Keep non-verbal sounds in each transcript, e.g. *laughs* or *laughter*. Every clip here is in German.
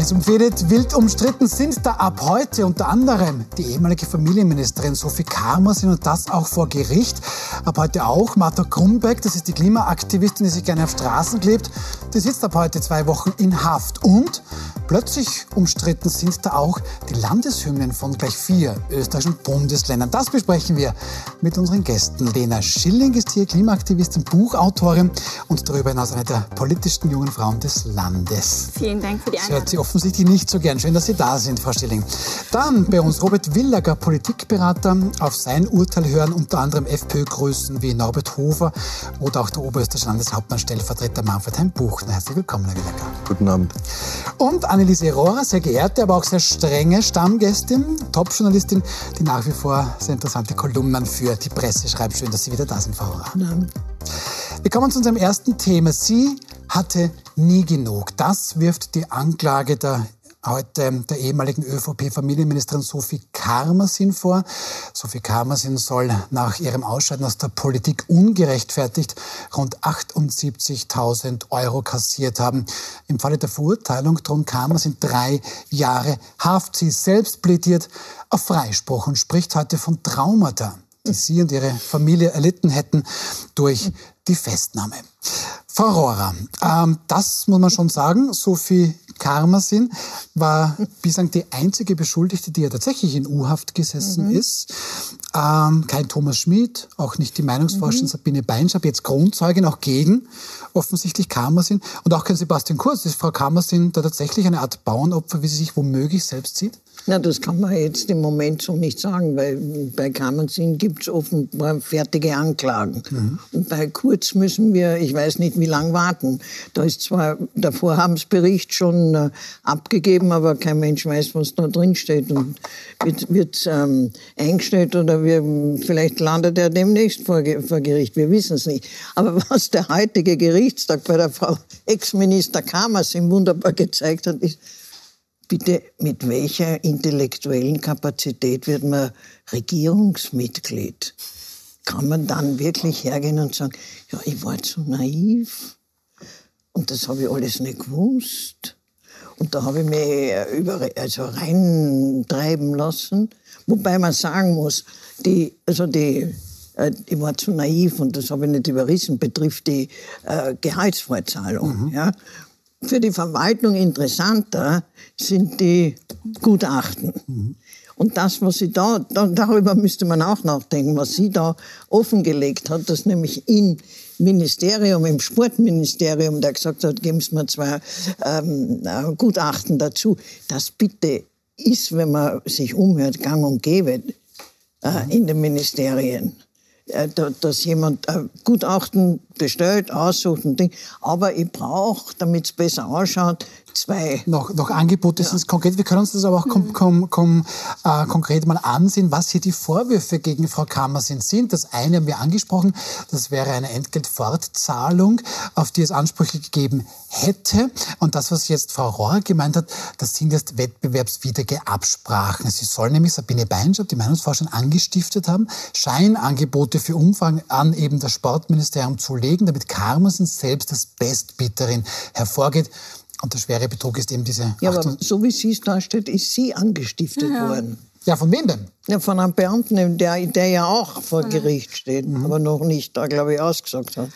Heiß umfädet, wild umstritten sind da ab heute unter anderem die ehemalige Familienministerin Sophie Karmersin und das auch vor Gericht. Ab heute auch Martha Grumbeck, das ist die Klimaaktivistin, die sich gerne auf Straßen klebt. Die sitzt ab heute zwei Wochen in Haft. Und plötzlich umstritten sind da auch die Landeshymnen von gleich vier österreichischen Bundesländern. Das besprechen wir mit unseren Gästen. Lena Schilling ist hier Klimaaktivistin, Buchautorin und darüber hinaus eine der politischsten jungen Frauen des Landes. Vielen Dank für die Einladung offensichtlich nicht so gern. Schön, dass Sie da sind, Frau Stilling. Dann bei uns Robert Willager, Politikberater. Auf sein Urteil hören unter anderem FPÖ-Größen wie Norbert Hofer oder auch der oberösterreichische Landeshauptmann Stellvertreter Manfred Hein-Buchner. Herzlich willkommen, Herr Willager. Guten Abend. Und Anneliese Rohrer, sehr geehrte, aber auch sehr strenge Stammgästin, Top-Journalistin, die nach wie vor sehr interessante Kolumnen für die Presse schreibt. Schön, dass Sie wieder da sind, Frau Rohrer. Guten Abend. Wir kommen zu unserem ersten Thema. Sie hatte nie genug. Das wirft die Anklage der heute der ehemaligen ÖVP-Familienministerin Sophie Karmersin vor. Sophie Karmersin soll nach ihrem Ausscheiden aus der Politik ungerechtfertigt rund 78.000 Euro kassiert haben. Im Falle der Verurteilung drohen Karmersin drei Jahre Haft. Sie selbst plädiert auf Freispruch und spricht heute von Traumata die Sie und Ihre Familie erlitten hätten durch die Festnahme. Frau Rohrer, ähm, das muss man schon sagen, Sophie Karmasin war bislang die einzige Beschuldigte, die ja tatsächlich in U-Haft gesessen mhm. ist. Ähm, kein Thomas Schmid, auch nicht die Meinungsforscherin mhm. Sabine Beinschab, jetzt Grundzeugin auch gegen offensichtlich Karmasin und auch kein Sebastian Kurz. Ist Frau Karmasin da tatsächlich eine Art Bauernopfer, wie sie sich womöglich selbst sieht? Na, das kann man jetzt im Moment so nicht sagen, weil bei Kammernsin gibt es offenbar fertige Anklagen. Mhm. Und bei Kurz müssen wir, ich weiß nicht, wie lange warten. Da ist zwar der Vorhabensbericht schon äh, abgegeben, aber kein Mensch weiß, was da drin steht. Und wird, wird ähm, eingestellt oder wir, vielleicht landet er demnächst vor, vor Gericht. Wir wissen es nicht. Aber *laughs* was der heutige Gerichtstag bei der Frau Ex-Minister Kamersin wunderbar gezeigt hat, ist, Bitte, mit welcher intellektuellen Kapazität wird man Regierungsmitglied? Kann man dann wirklich hergehen und sagen, ja, ich war zu naiv und das habe ich alles nicht gewusst. Und da habe ich mich über, also reintreiben lassen. Wobei man sagen muss, die, also die, äh, ich war zu naiv und das habe ich nicht überrissen, betrifft die äh, Gehaltsvorzahlung. Mhm. Ja? Für die Verwaltung interessanter sind die Gutachten. Mhm. Und das, was sie da, da, darüber müsste man auch nachdenken, was sie da offengelegt hat, dass nämlich im Ministerium, im Sportministerium, der gesagt hat, geben Sie mir zwei ähm, äh, Gutachten dazu. Das bitte ist, wenn man sich umhört, gang und gäbe äh, in den Ministerien. Äh, dass jemand ein Gutachten bestellt, aussucht und Ding. Aber ich brauche, damit es besser ausschaut, zwei. Noch, noch Angebote ja. sind konkret. Wir können uns das aber auch kom, kom, kom, äh, konkret mal ansehen, was hier die Vorwürfe gegen Frau Kammer sind. sind. Das eine haben wir angesprochen, das wäre eine Entgeltfortzahlung, auf die es Ansprüche gegeben hätte. Und das, was jetzt Frau Rohr gemeint hat, das sind jetzt wettbewerbswidrige Absprachen. Sie soll nämlich Sabine Beinschab, die Meinungsforscherin, angestiftet haben, Scheinangebote für Umfang an eben das Sportministerium zu legen, damit Karmersen selbst als Bestbieterin hervorgeht. Und der schwere Betrug ist eben diese... Ja, aber so wie sie es darstellt, ist sie angestiftet ja. worden. Ja, von wem denn? Ja, von einem Beamten, der, der ja auch vor Gericht steht, mhm. aber noch nicht da, glaube ich, ausgesagt hat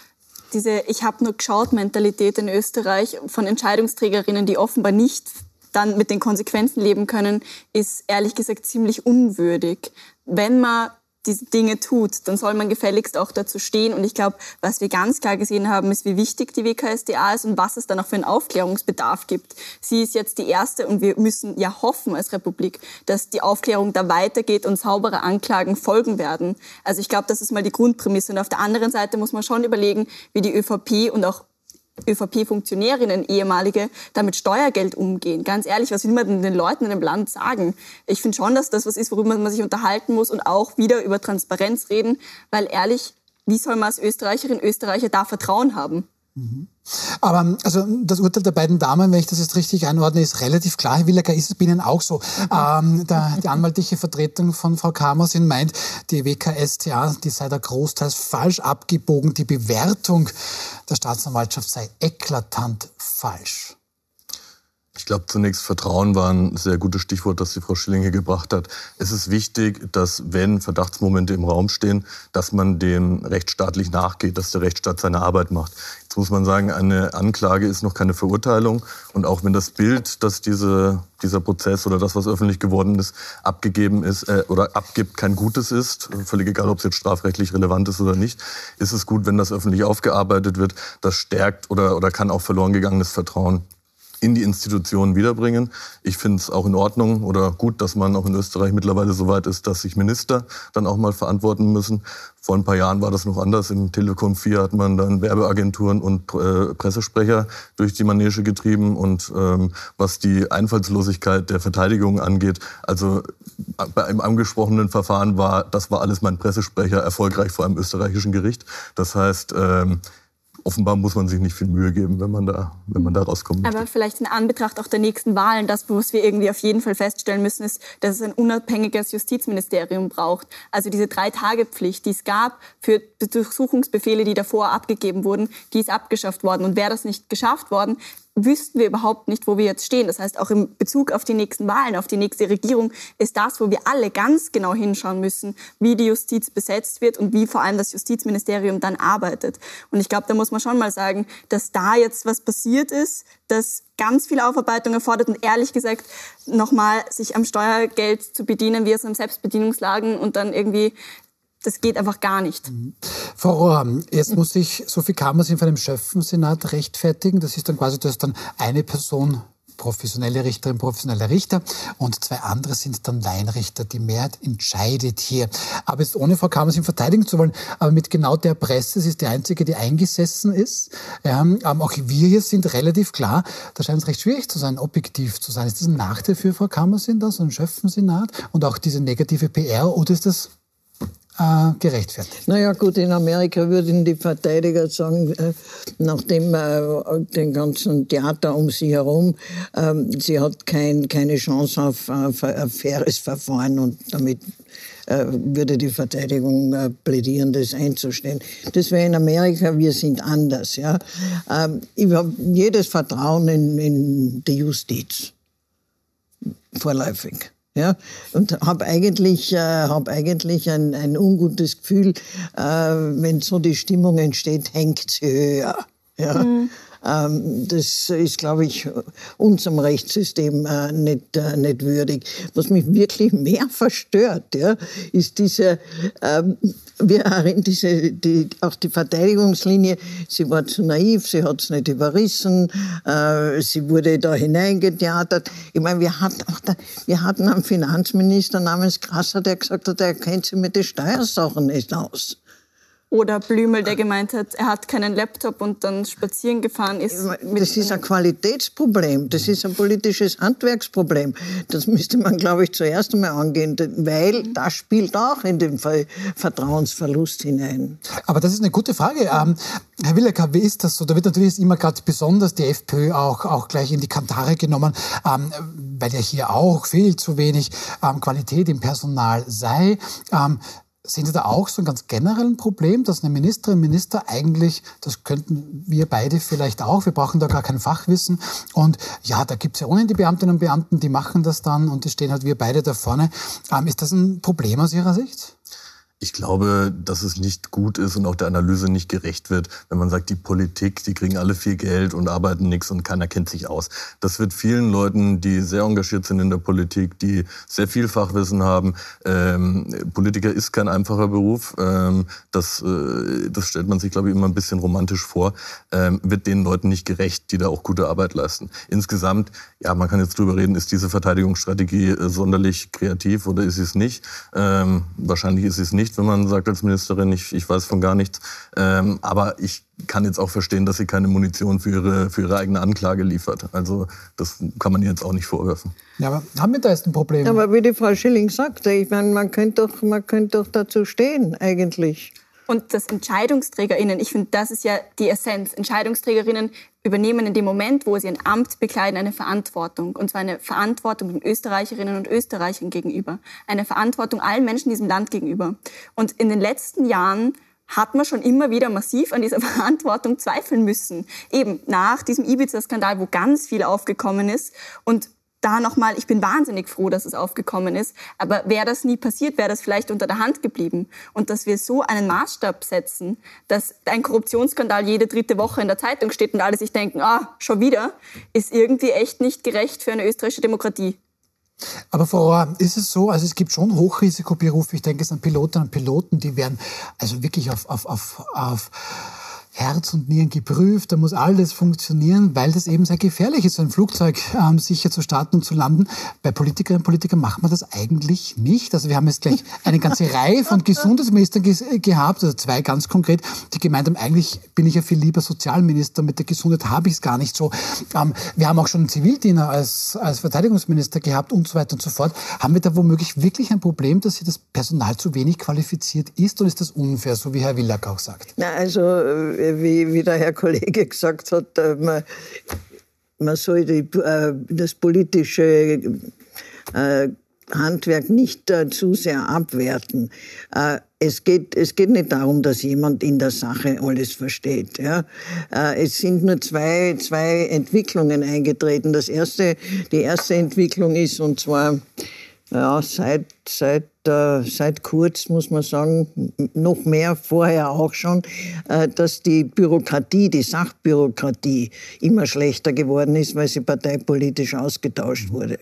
diese Ich habe nur geschaut Mentalität in Österreich von Entscheidungsträgerinnen, die offenbar nicht dann mit den Konsequenzen leben können, ist ehrlich gesagt ziemlich unwürdig. Wenn man diese Dinge tut, dann soll man gefälligst auch dazu stehen. Und ich glaube, was wir ganz klar gesehen haben, ist, wie wichtig die WKSDA ist und was es dann auch für einen Aufklärungsbedarf gibt. Sie ist jetzt die erste und wir müssen ja hoffen als Republik, dass die Aufklärung da weitergeht und saubere Anklagen folgen werden. Also ich glaube, das ist mal die Grundprämisse. Und auf der anderen Seite muss man schon überlegen, wie die ÖVP und auch ÖVP-Funktionärinnen, ehemalige, damit Steuergeld umgehen. Ganz ehrlich, was will man denn den Leuten in dem Land sagen? Ich finde schon, dass das was ist, worüber man sich unterhalten muss und auch wieder über Transparenz reden, weil ehrlich, wie soll man als Österreicherin, Österreicher da Vertrauen haben? Mhm. Aber also das Urteil der beiden Damen, wenn ich das jetzt richtig einordne, ist relativ klar. Herr Willager, ist es bei Ihnen auch so? Mhm. Ähm, der, die anwaltliche Vertretung von Frau Kamersin meint, die WKStA, die sei da großteils falsch abgebogen. Die Bewertung der Staatsanwaltschaft sei eklatant falsch. Ich glaube, zunächst Vertrauen war ein sehr gutes Stichwort, das die Frau Schilling gebracht hat. Es ist wichtig, dass, wenn Verdachtsmomente im Raum stehen, dass man dem rechtsstaatlich nachgeht, dass der Rechtsstaat seine Arbeit macht. Jetzt muss man sagen, eine Anklage ist noch keine Verurteilung. Und auch wenn das Bild, dass diese, dieser Prozess oder das, was öffentlich geworden ist, abgegeben ist äh, oder abgibt, kein gutes ist, völlig egal, ob es jetzt strafrechtlich relevant ist oder nicht, ist es gut, wenn das öffentlich aufgearbeitet wird. Das stärkt oder, oder kann auch verloren gegangenes Vertrauen in die Institutionen wiederbringen. Ich finde es auch in Ordnung oder gut, dass man auch in Österreich mittlerweile so weit ist, dass sich Minister dann auch mal verantworten müssen. Vor ein paar Jahren war das noch anders. Im Telekom 4 hat man dann Werbeagenturen und äh, Pressesprecher durch die Manege getrieben. Und ähm, was die Einfallslosigkeit der Verteidigung angeht, also bei einem angesprochenen Verfahren war, das war alles mein Pressesprecher, erfolgreich vor einem österreichischen Gericht. Das heißt, ähm, offenbar muss man sich nicht viel Mühe geben, wenn man da, wenn man da rauskommt. Aber vielleicht in Anbetracht auch der nächsten Wahlen, das, was wir irgendwie auf jeden Fall feststellen müssen, ist, dass es ein unabhängiges Justizministerium braucht. Also diese Drei-Tage-Pflicht, die es gab für Durchsuchungsbefehle, die davor abgegeben wurden, die ist abgeschafft worden. Und wäre das nicht geschafft worden, wüssten wir überhaupt nicht, wo wir jetzt stehen. Das heißt, auch im Bezug auf die nächsten Wahlen, auf die nächste Regierung, ist das, wo wir alle ganz genau hinschauen müssen, wie die Justiz besetzt wird und wie vor allem das Justizministerium dann arbeitet. Und ich glaube, da muss man schon mal sagen, dass da jetzt was passiert ist, das ganz viel Aufarbeitung erfordert und ehrlich gesagt nochmal sich am Steuergeld zu bedienen, wie aus einem Selbstbedienungsladen und dann irgendwie das geht einfach gar nicht. Mhm. Frau Rohr, jetzt muss sich Sophie Kammers in einem Schöffensenat rechtfertigen. Das ist dann quasi, dass dann eine Person professionelle Richterin, professioneller Richter und zwei andere sind dann Laienrichter. Die Mehrheit entscheidet hier. Aber jetzt ohne Frau Kammers in Verteidigung zu wollen, aber mit genau der Presse, sie ist die einzige, die eingesessen ist. Ähm, auch wir hier sind relativ klar, da scheint es recht schwierig zu sein, objektiv zu sein. Ist das ein Nachteil für Frau Kammers in das, ein Schöffensenat und auch diese negative PR oder ist das äh, gerechtfertigt. Naja gut, in Amerika würden die Verteidiger sagen, äh, nachdem äh, den ganzen Theater um sie herum, äh, sie hat kein, keine Chance auf, auf ein faires Verfahren und damit äh, würde die Verteidigung äh, plädieren, das einzustellen. Das wäre in Amerika, wir sind anders. Ja? Ähm, ich habe jedes Vertrauen in, in die Justiz, vorläufig. Ja, und habe eigentlich, äh, hab eigentlich ein, ein ungutes Gefühl, äh, wenn so die Stimmung entsteht, hängt sie höher. Ja. Mhm. Ähm, das ist, glaube ich, unserem Rechtssystem äh, nicht, äh, nicht würdig. Was mich wirklich mehr verstört, ja, ist diese, ähm, wir diese, die, auch die Verteidigungslinie, sie war zu naiv, sie hat es nicht überrissen, äh, sie wurde da hineingetheatert. Ich meine, wir hatten, auch da, wir hatten einen Finanzminister namens Krasser, der gesagt hat, er kennt sich mit den Steuersachen nicht aus. Oder Blümel, der gemeint hat, er hat keinen Laptop und dann spazieren gefahren ist. Das ist ein Qualitätsproblem, das ist ein politisches Handwerksproblem. Das müsste man, glaube ich, zuerst einmal angehen, weil das spielt auch in den Vertrauensverlust hinein. Aber das ist eine gute Frage. Ähm, Herr Willecker, wie ist das so? Da wird natürlich immer gerade besonders die FPÖ auch, auch gleich in die Kantare genommen, ähm, weil ja hier auch viel zu wenig ähm, Qualität im Personal sei. Sehen Sie da auch so ein ganz generelles Problem, dass eine Ministerin, Minister eigentlich, das könnten wir beide vielleicht auch, wir brauchen da gar kein Fachwissen. Und ja, da gibt es ja ohnehin die Beamtinnen und Beamten, die machen das dann und die stehen halt wir beide da vorne. Ähm, ist das ein Problem aus Ihrer Sicht? Ich glaube, dass es nicht gut ist und auch der Analyse nicht gerecht wird, wenn man sagt, die Politik, die kriegen alle viel Geld und arbeiten nichts und keiner kennt sich aus. Das wird vielen Leuten, die sehr engagiert sind in der Politik, die sehr viel Fachwissen haben. Ähm, Politiker ist kein einfacher Beruf. Ähm, das, äh, das stellt man sich, glaube ich, immer ein bisschen romantisch vor. Ähm, wird den Leuten nicht gerecht, die da auch gute Arbeit leisten. Insgesamt, ja, man kann jetzt drüber reden, ist diese Verteidigungsstrategie äh, sonderlich kreativ oder ist sie es nicht? Ähm, wahrscheinlich ist sie es nicht wenn man sagt als Ministerin, ich, ich weiß von gar nichts. Ähm, aber ich kann jetzt auch verstehen, dass sie keine Munition für ihre, für ihre eigene Anklage liefert. Also das kann man ihr jetzt auch nicht vorwerfen. Ja, aber haben wir da jetzt ein Problem? Aber wie die Frau Schilling sagte, ich meine, man könnte doch, man könnte doch dazu stehen eigentlich. Und dass EntscheidungsträgerInnen, ich finde, das ist ja die Essenz. EntscheidungsträgerInnen übernehmen in dem Moment, wo sie ein Amt bekleiden, eine Verantwortung. Und zwar eine Verantwortung den Österreicherinnen und Österreichern gegenüber. Eine Verantwortung allen Menschen in diesem Land gegenüber. Und in den letzten Jahren hat man schon immer wieder massiv an dieser *laughs* Verantwortung zweifeln müssen. Eben nach diesem Ibiza-Skandal, wo ganz viel aufgekommen ist und da nochmal, ich bin wahnsinnig froh, dass es aufgekommen ist. Aber wäre das nie passiert, wäre das vielleicht unter der Hand geblieben. Und dass wir so einen Maßstab setzen, dass ein Korruptionsskandal jede dritte Woche in der Zeitung steht und alle sich denken, ah, schon wieder, ist irgendwie echt nicht gerecht für eine österreichische Demokratie. Aber Frau Rohr, ist es so, also es gibt schon Hochrisikoberufe, ich denke es an Pilotinnen und Piloten, die werden also wirklich auf, auf, auf, auf Herz und Nieren geprüft, da muss alles funktionieren, weil das eben sehr gefährlich ist, so ein Flugzeug ähm, sicher zu starten und zu landen. Bei Politikerinnen und Politikern macht man das eigentlich nicht. Also wir haben jetzt gleich eine ganze Reihe von Gesundheitsministern ge gehabt, also zwei ganz konkret, die gemeint haben, eigentlich bin ich ja viel lieber Sozialminister, mit der Gesundheit habe ich es gar nicht so. Ähm, wir haben auch schon einen Zivildiener als, als Verteidigungsminister gehabt und so weiter und so fort. Haben wir da womöglich wirklich ein Problem, dass hier das Personal zu wenig qualifiziert ist oder ist das unfair, so wie Herr Willack auch sagt? Na, also äh, wie, wie der Herr Kollege gesagt hat, äh, man, man soll die, äh, das politische äh, Handwerk nicht zu sehr abwerten. Es geht, es geht nicht darum, dass jemand in der Sache alles versteht. Ja. Es sind nur zwei, zwei Entwicklungen eingetreten. Das erste, die erste Entwicklung ist, und zwar ja, seit, seit, äh, seit kurz muss man sagen, noch mehr vorher auch schon, äh, dass die Bürokratie, die Sachbürokratie immer schlechter geworden ist, weil sie parteipolitisch ausgetauscht wurde.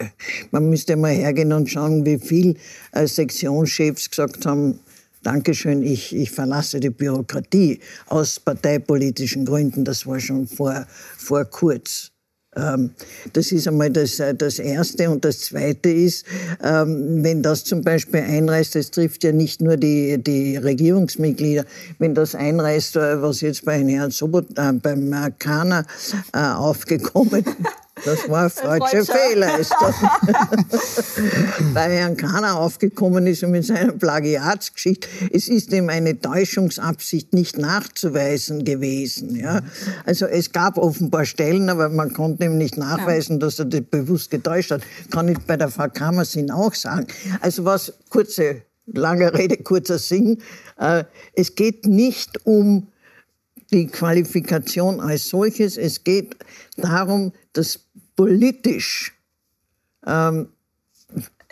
Man müsste mal hergehen und schauen, wie viel äh, Sektionschefs gesagt haben, Dankeschön, ich, ich verlasse die Bürokratie aus parteipolitischen Gründen. Das war schon vor, vor kurz. Ähm, das ist einmal das, äh, das Erste. Und das Zweite ist, ähm, wenn das zum Beispiel einreißt, das trifft ja nicht nur die, die Regierungsmitglieder, wenn das einreißt, äh, was jetzt bei Herrn Sobot, äh, beim Kana aufgekommen *laughs* das war ein freudscher Fehler. Ist *laughs* das. *laughs* Bei Herrn Kahner aufgekommen ist und mit seiner Plagiatsgeschichte. Es ist ihm eine Täuschungsabsicht nicht nachzuweisen gewesen. Ja? Also es gab offenbar Stellen, aber man konnte ihm nicht nachweisen, dass er das bewusst getäuscht hat. Kann ich bei der Frau Kammersin auch sagen. Also was, kurze, lange Rede, kurzer Sinn. Äh, es geht nicht um die Qualifikation als solches. Es geht darum, dass politisch ähm,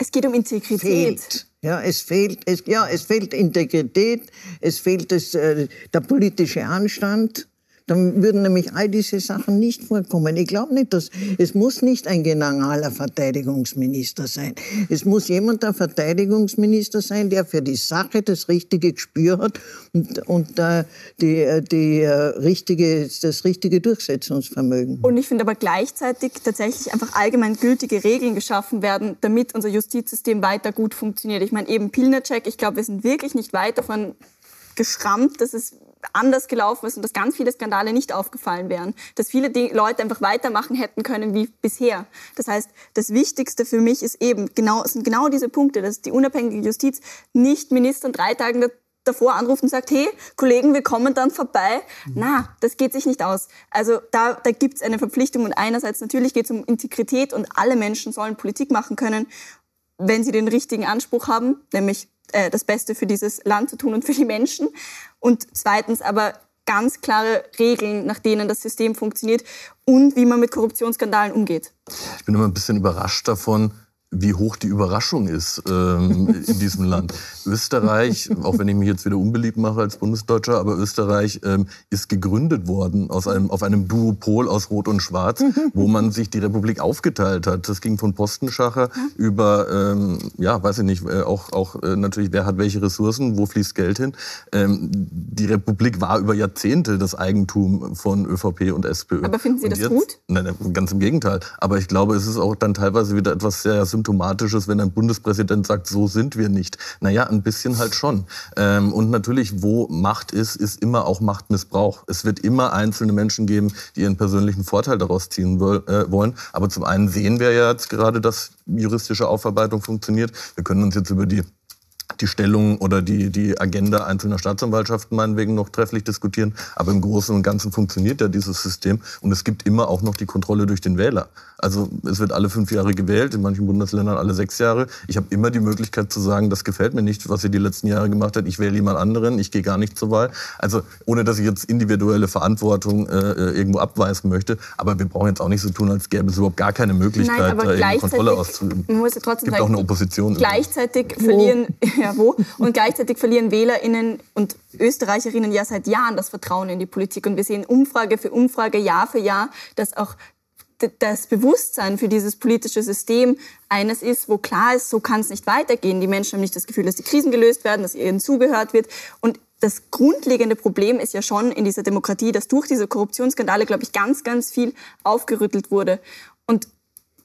es geht um Integrität. Fehlt. Ja, es fehlt, es, ja, es fehlt Integrität, es fehlt das, äh, der politische Anstand. Dann würden nämlich all diese Sachen nicht vorkommen. Ich glaube nicht, dass es muss nicht ein generaler Verteidigungsminister sein. Es muss jemand der Verteidigungsminister sein, der für die Sache das richtige Gespür hat und, und äh, die, äh, die, äh, richtige, das richtige Durchsetzungsvermögen. Und ich finde aber gleichzeitig tatsächlich einfach allgemein gültige Regeln geschaffen werden, damit unser Justizsystem weiter gut funktioniert. Ich meine eben Pilnercheck, ich glaube, wir sind wirklich nicht weit davon geschrammt, dass es anders gelaufen ist und dass ganz viele Skandale nicht aufgefallen wären, dass viele Leute einfach weitermachen hätten können wie bisher. Das heißt, das Wichtigste für mich ist eben genau, sind genau diese Punkte, dass die unabhängige Justiz nicht Ministern drei Tage davor anruft und sagt, hey, Kollegen, wir kommen dann vorbei. Mhm. Na, das geht sich nicht aus. Also da, da gibt es eine Verpflichtung und einerseits natürlich geht es um Integrität und alle Menschen sollen Politik machen können, wenn sie den richtigen Anspruch haben, nämlich äh, das Beste für dieses Land zu tun und für die Menschen. Und zweitens aber ganz klare Regeln, nach denen das System funktioniert und wie man mit Korruptionsskandalen umgeht. Ich bin immer ein bisschen überrascht davon, wie hoch die Überraschung ist ähm, in diesem Land. *laughs* Österreich, auch wenn ich mich jetzt wieder unbeliebt mache als Bundesdeutscher, aber Österreich ähm, ist gegründet worden aus einem, auf einem Duopol aus Rot und Schwarz, *laughs* wo man sich die Republik aufgeteilt hat. Das ging von Postenschacher über, ähm, ja, weiß ich nicht, äh, auch, auch äh, natürlich, wer hat welche Ressourcen, wo fließt Geld hin. Ähm, die Republik war über Jahrzehnte das Eigentum von ÖVP und SPÖ. Aber finden Sie das jetzt, gut? Nein, ganz im Gegenteil. Aber ich glaube, es ist auch dann teilweise wieder etwas sehr Symptomatisches, wenn ein Bundespräsident sagt, so sind wir nicht. Naja, ein bisschen halt schon. Ähm, und natürlich, wo Macht ist, ist immer auch Machtmissbrauch. Es wird immer einzelne Menschen geben, die ihren persönlichen Vorteil daraus ziehen äh, wollen. Aber zum einen sehen wir ja jetzt gerade, dass juristische Aufarbeitung funktioniert. Wir können uns jetzt über die die Stellung oder die, die Agenda einzelner Staatsanwaltschaften meinetwegen noch trefflich diskutieren. Aber im Großen und Ganzen funktioniert ja dieses System. Und es gibt immer auch noch die Kontrolle durch den Wähler. Also es wird alle fünf Jahre gewählt, in manchen Bundesländern alle sechs Jahre. Ich habe immer die Möglichkeit zu sagen, das gefällt mir nicht, was ihr die letzten Jahre gemacht habt. Ich wähle jemand anderen, ich gehe gar nicht zur Wahl. Also ohne, dass ich jetzt individuelle Verantwortung äh, äh irgendwo abweisen möchte. Aber wir brauchen jetzt auch nicht so tun, als gäbe es überhaupt gar keine Möglichkeit, Nein, da Kontrolle auszuüben. Man muss ja trotzdem gibt sagen, auch eine Opposition. Gleichzeitig verlieren, *laughs* ja, wo? Und gleichzeitig verlieren WählerInnen und Österreicherinnen ja seit Jahren das Vertrauen in die Politik. Und wir sehen Umfrage für Umfrage, Jahr für Jahr, dass auch das Bewusstsein für dieses politische System eines ist, wo klar ist, so kann es nicht weitergehen. Die Menschen haben nicht das Gefühl, dass die Krisen gelöst werden, dass ihnen zugehört wird. Und das grundlegende Problem ist ja schon in dieser Demokratie, dass durch diese Korruptionsskandale, glaube ich, ganz, ganz viel aufgerüttelt wurde. Und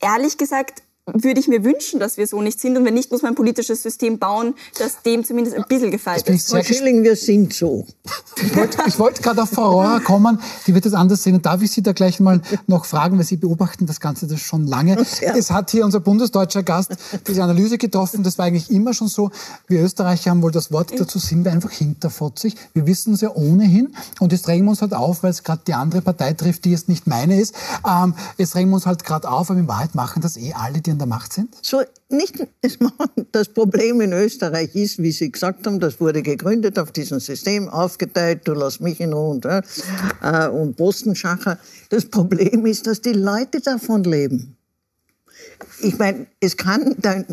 ehrlich gesagt, würde ich mir wünschen, dass wir so nicht sind. Und wenn nicht, muss man ein politisches System bauen, das dem zumindest ein bisschen gefällt ist. Frau Schilling, wir sind so. Ich wollte, ich wollte gerade auf Frau Rohrer kommen, die wird das anders sehen. Und darf ich Sie da gleich mal noch fragen, weil Sie beobachten das Ganze das schon lange. Ja. Es hat hier unser bundesdeutscher Gast diese Analyse getroffen. Das war eigentlich immer schon so. Wir Österreicher haben wohl das Wort dazu, sind wir einfach hinterfotzig. Wir wissen es ja ohnehin. Und jetzt regen wir uns halt auf, weil es gerade die andere Partei trifft, die jetzt nicht meine ist. Ähm, jetzt regen wir uns halt gerade auf, aber in Wahrheit machen das eh alle, die an der Macht sind? So, nicht, *laughs* das Problem in Österreich ist, wie Sie gesagt haben, das wurde gegründet auf diesem System, aufgeteilt, du lass mich in Ruhe und, äh, und Postenschacher. Das Problem ist, dass die Leute davon leben. Ich meine, es kann dann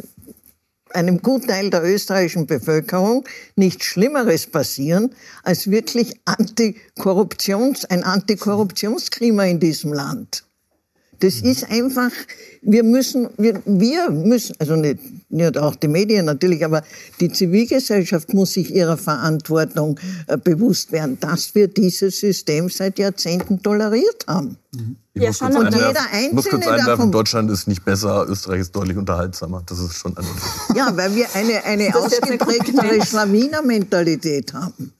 einem Gutteil der österreichischen Bevölkerung nichts Schlimmeres passieren, als wirklich Antikorruptions, ein Antikorruptionsklima in diesem Land. Das ist einfach, wir müssen, wir, wir müssen, also nicht, nicht auch die Medien natürlich, aber die Zivilgesellschaft muss sich ihrer Verantwortung äh, bewusst werden, dass wir dieses System seit Jahrzehnten toleriert haben. Mhm. Ich ja, muss schon. Und jeder Einzelne muss kurz einwerfen, Deutschland ist nicht besser, Österreich ist deutlich unterhaltsamer. Das ist schon ein Ja, weil wir eine, eine *laughs* ausgeprägtere Schlawiner-Mentalität haben.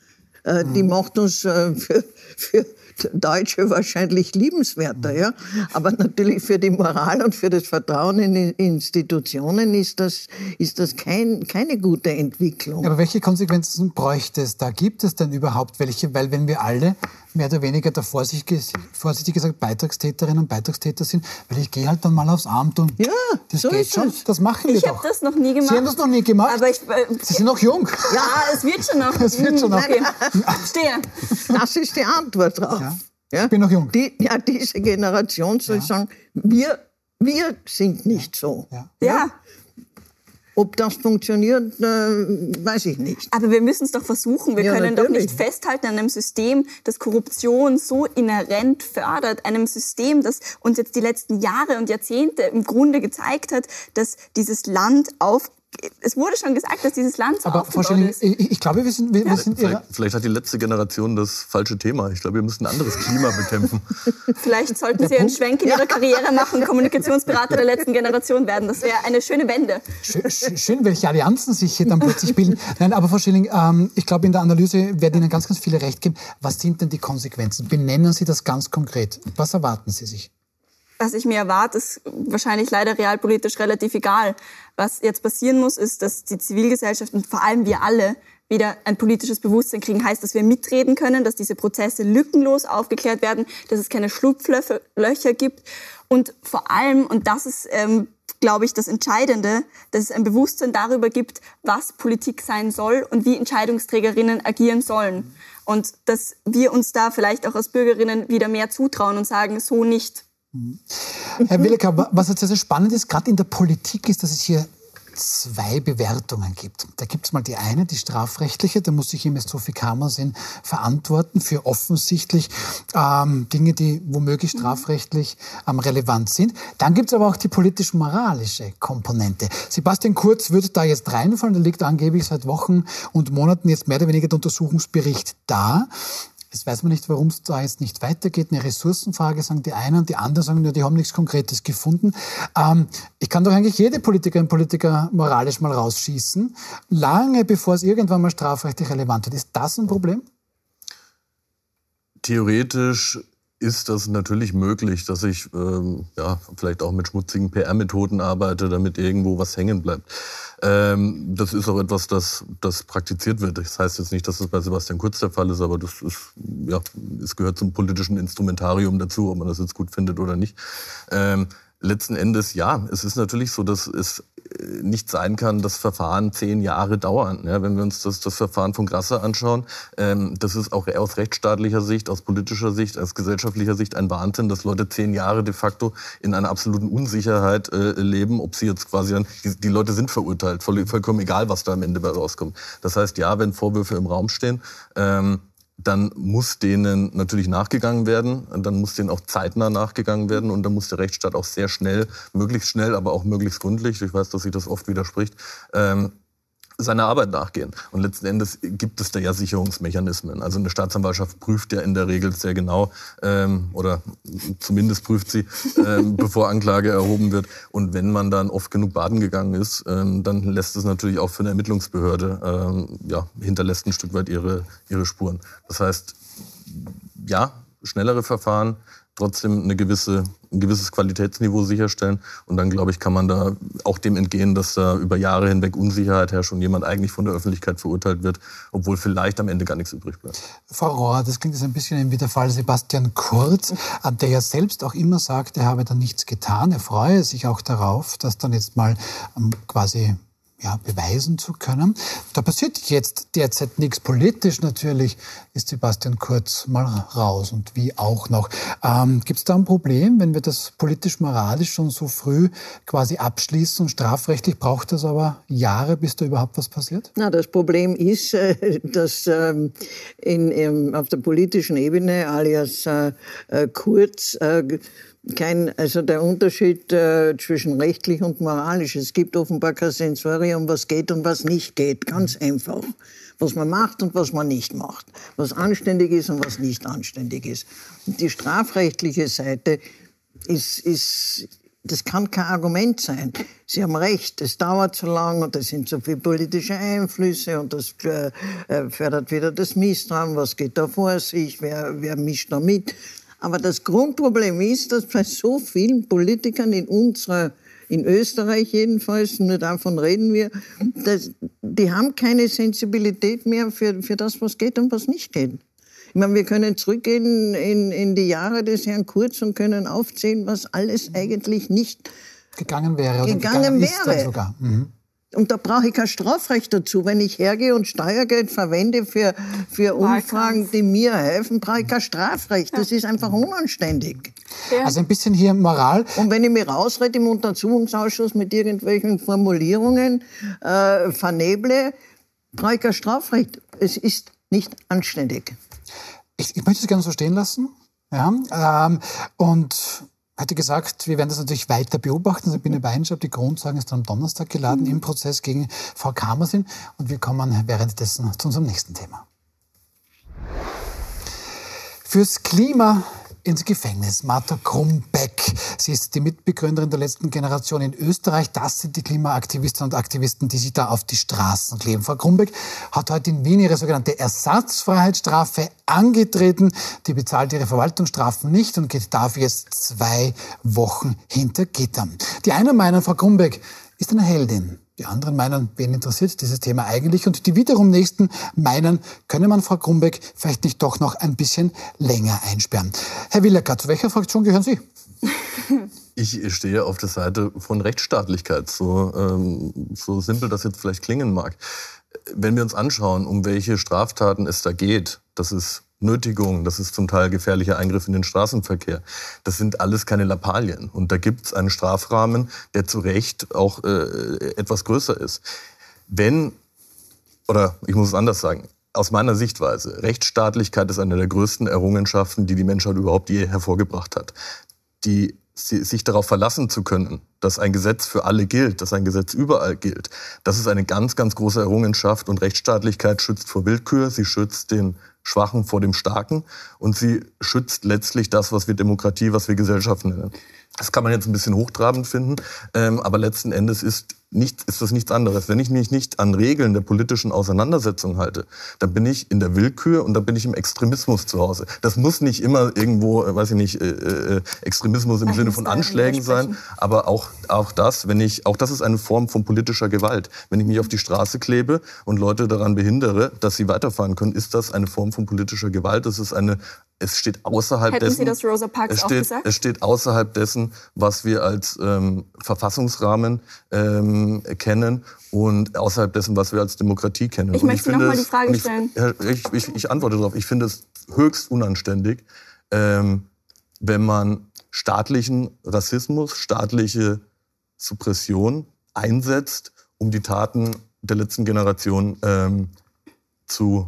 Äh, die mhm. macht uns äh, für, für Deutsche wahrscheinlich liebenswerter, ja. Aber natürlich für die Moral und für das Vertrauen in Institutionen ist das, ist das kein, keine gute Entwicklung. Aber welche Konsequenzen bräuchte es da? Gibt es denn überhaupt welche? Weil wenn wir alle mehr oder weniger der vorsichtig, vorsichtig gesagt Beitragstäterinnen und Beitragstäter sind, weil ich gehe halt dann mal aufs Amt und ja, das so geht schon. Es. Das machen wir ich doch. Ich habe das noch nie gemacht. Sie haben das noch nie gemacht. Aber ich, äh, Sie sind noch jung. Ja, es wird schon noch. *laughs* Es wird schon noch. Okay. Stehe. Das ist die Antwort drauf. Ja. Ja? Ich bin noch jung. Die, ja, diese Generation soll ja. sagen, wir, wir sind nicht so. Ja. ja. Ob das funktioniert, äh, weiß ich nicht. Aber wir müssen es doch versuchen. Wir ja, können natürlich. doch nicht festhalten an einem System, das Korruption so inhärent fördert, einem System, das uns jetzt die letzten Jahre und Jahrzehnte im Grunde gezeigt hat, dass dieses Land auf es wurde schon gesagt, dass dieses Land so Aber Frau Schilling, ist. Ich, ich, glaube, wir sind, wir, ja. wir sind vielleicht, vielleicht, hat die letzte Generation das falsche Thema. Ich glaube, wir müssen ein anderes Klima bekämpfen. *laughs* vielleicht sollten der Sie einen Schwenk in Ihrer Karriere machen, Kommunikationsberater der letzten Generation werden. Das wäre eine schöne Wende. Schön, schön, welche Allianzen sich hier dann plötzlich bilden. *laughs* Nein, aber Frau Schilling, ähm, ich glaube, in der Analyse werden Ihnen ganz, ganz viele recht geben. Was sind denn die Konsequenzen? Benennen Sie das ganz konkret. Was erwarten Sie sich? was ich mir erwarte, ist wahrscheinlich leider realpolitisch relativ egal. Was jetzt passieren muss, ist, dass die Zivilgesellschaft und vor allem wir alle wieder ein politisches Bewusstsein kriegen, heißt, dass wir mitreden können, dass diese Prozesse lückenlos aufgeklärt werden, dass es keine Schlupflöcher gibt und vor allem, und das ist, ähm, glaube ich, das Entscheidende, dass es ein Bewusstsein darüber gibt, was Politik sein soll und wie Entscheidungsträgerinnen agieren sollen. Und dass wir uns da vielleicht auch als Bürgerinnen wieder mehr zutrauen und sagen, so nicht. Herr Willecker, was jetzt also spannend ist, gerade in der Politik, ist, dass es hier zwei Bewertungen gibt. Da gibt es mal die eine, die strafrechtliche, da muss sich MS Sophie Kammersinn verantworten für offensichtlich ähm, Dinge, die womöglich strafrechtlich ähm, relevant sind. Dann gibt es aber auch die politisch-moralische Komponente. Sebastian Kurz würde da jetzt reinfallen, da liegt angeblich seit Wochen und Monaten jetzt mehr oder weniger der Untersuchungsbericht da. Jetzt weiß man nicht, warum es da jetzt nicht weitergeht. Eine Ressourcenfrage, sagen die einen, und die anderen sagen, ja, die haben nichts Konkretes gefunden. Ähm, ich kann doch eigentlich jede Politikerin Politiker moralisch mal rausschießen, lange bevor es irgendwann mal strafrechtlich relevant wird. Ist das ein Problem? Theoretisch ist das natürlich möglich, dass ich ähm, ja, vielleicht auch mit schmutzigen PR-Methoden arbeite, damit irgendwo was hängen bleibt. Ähm, das ist auch etwas, das, das praktiziert wird. Das heißt jetzt nicht, dass das bei Sebastian Kurz der Fall ist, aber das ist, ja, es gehört zum politischen Instrumentarium dazu, ob man das jetzt gut findet oder nicht. Ähm, letzten Endes, ja, es ist natürlich so, dass es äh, nicht sein kann, dass Verfahren zehn Jahre dauern. Ja, wenn wir uns das, das Verfahren von Grasser anschauen, ähm, das ist auch aus rechtsstaatlicher Sicht, aus politischer Sicht, aus gesellschaftlicher Sicht ein Wahnsinn, dass Leute zehn Jahre de facto in einer absoluten Unsicherheit äh, leben, ob sie jetzt quasi dann, die, die Leute sind verurteilt, voll, vollkommen egal, was da am Ende bei rauskommt. Das heißt, ja, wenn Vorwürfe im Raum stehen, ähm, dann muss denen natürlich nachgegangen werden, dann muss denen auch zeitnah nachgegangen werden und dann muss der Rechtsstaat auch sehr schnell, möglichst schnell, aber auch möglichst gründlich, ich weiß, dass sich das oft widerspricht, ähm, seiner Arbeit nachgehen. Und letzten Endes gibt es da ja Sicherungsmechanismen. Also eine Staatsanwaltschaft prüft ja in der Regel sehr genau, ähm, oder zumindest prüft sie, ähm, *laughs* bevor Anklage erhoben wird. Und wenn man dann oft genug baden gegangen ist, ähm, dann lässt es natürlich auch für eine Ermittlungsbehörde, ähm, ja, hinterlässt ein Stück weit ihre, ihre Spuren. Das heißt, ja, schnellere Verfahren, trotzdem eine gewisse, ein gewisses Qualitätsniveau sicherstellen. Und dann, glaube ich, kann man da auch dem entgehen, dass da über Jahre hinweg Unsicherheit herrscht und jemand eigentlich von der Öffentlichkeit verurteilt wird, obwohl vielleicht am Ende gar nichts übrig bleibt. Frau Rohr, das klingt jetzt ein bisschen wie der Fall Sebastian Kurz, der ja selbst auch immer sagt, er habe da nichts getan. Er freue sich auch darauf, dass dann jetzt mal ähm, quasi ja, beweisen zu können. Da passiert jetzt derzeit nichts. Politisch natürlich ist Sebastian Kurz mal raus und wie auch noch. Ähm, Gibt es da ein Problem, wenn wir das politisch-moralisch schon so früh quasi abschließen und strafrechtlich braucht das aber Jahre, bis da überhaupt was passiert? Na, das Problem ist, äh, dass ähm, in, auf der politischen Ebene alias äh, äh, Kurz kein, also der Unterschied äh, zwischen rechtlich und moralisch. Es gibt offenbar kein Sensorium, was geht und was nicht geht. Ganz einfach. Was man macht und was man nicht macht. Was anständig ist und was nicht anständig ist. Und die strafrechtliche Seite ist, ist, das kann kein Argument sein. Sie haben recht, es dauert zu lang und es sind so viele politische Einflüsse und das äh, fördert wieder das Misstrauen. Was geht da vor sich? Wer, wer mischt da mit? Aber das Grundproblem ist, dass bei so vielen Politikern in unserer in Österreich jedenfalls, nur davon reden wir, dass, die haben keine Sensibilität mehr für, für das, was geht und was nicht geht. Ich meine, wir können zurückgehen in, in die Jahre des Herrn Kurz und können aufzählen, was alles eigentlich nicht gegangen wäre. Gegangen, gegangen wäre. Sogar. Mhm. Und da brauche ich kein Strafrecht dazu. Wenn ich hergehe und Steuergeld verwende für, für Umfragen, die mir helfen, brauche ich kein Strafrecht. Das ist einfach unanständig. Also ein bisschen hier Moral. Und wenn ich mich rausrede im Untersuchungsausschuss mit irgendwelchen Formulierungen äh, verneble, brauche ich kein Strafrecht. Es ist nicht anständig. Ich, ich möchte es gerne so stehen lassen. Ja, ähm, und hatte gesagt, wir werden das natürlich weiter beobachten. Sabine Weinschab, die Grundsagen ist dann am Donnerstag geladen im Prozess gegen Frau Kamersin. Und wir kommen währenddessen zu unserem nächsten Thema. Fürs Klima ins Gefängnis. Martha Krumbeck. Sie ist die Mitbegründerin der letzten Generation in Österreich. Das sind die Klimaaktivisten und Aktivisten, die sich da auf die Straßen kleben. Frau Krumbeck hat heute in Wien ihre sogenannte Ersatzfreiheitsstrafe angetreten. Die bezahlt ihre Verwaltungsstrafen nicht und geht dafür jetzt zwei Wochen hinter Gittern. Die einen meinen, Frau Krumbeck ist eine Heldin. Die anderen meinen, wen interessiert dieses Thema eigentlich? Und die wiederum Nächsten meinen, könne man Frau Grumbeck vielleicht nicht doch noch ein bisschen länger einsperren. Herr Willacker, zu welcher Fraktion gehören Sie? *laughs* Ich stehe auf der Seite von Rechtsstaatlichkeit, so, ähm, so simpel das jetzt vielleicht klingen mag. Wenn wir uns anschauen, um welche Straftaten es da geht, das ist Nötigung, das ist zum Teil gefährlicher Eingriff in den Straßenverkehr. Das sind alles keine Lappalien. Und da gibt es einen Strafrahmen, der zu Recht auch äh, etwas größer ist. Wenn, oder ich muss es anders sagen, aus meiner Sichtweise, Rechtsstaatlichkeit ist eine der größten Errungenschaften, die die Menschheit überhaupt je hervorgebracht hat. Die sich darauf verlassen zu können, dass ein Gesetz für alle gilt, dass ein Gesetz überall gilt, das ist eine ganz, ganz große Errungenschaft. Und Rechtsstaatlichkeit schützt vor Willkür, sie schützt den Schwachen vor dem Starken und sie schützt letztlich das, was wir Demokratie, was wir Gesellschaft nennen. Das kann man jetzt ein bisschen hochtrabend finden, ähm, aber letzten Endes ist nichts, ist das nichts anderes. Wenn ich mich nicht an Regeln der politischen Auseinandersetzung halte, dann bin ich in der Willkür und dann bin ich im Extremismus zu Hause. Das muss nicht immer irgendwo, äh, weiß ich nicht, äh, äh, Extremismus im Sinne von Anschlägen sein, aber auch, auch das, wenn ich, auch das ist eine Form von politischer Gewalt. Wenn ich mich auf die Straße klebe und Leute daran behindere, dass sie weiterfahren können, ist das eine Form von politischer Gewalt. Das ist eine es steht außerhalb Hätten dessen. Sie das Rosa Parks es steht, auch gesagt? Es steht außerhalb dessen, was wir als ähm, Verfassungsrahmen ähm, kennen und außerhalb dessen, was wir als Demokratie kennen. Ich und möchte nochmal die Frage stellen. Ich, ich, ich, antworte darauf. Ich finde es höchst unanständig, ähm, wenn man staatlichen Rassismus, staatliche Suppression einsetzt, um die Taten der letzten Generation ähm, zu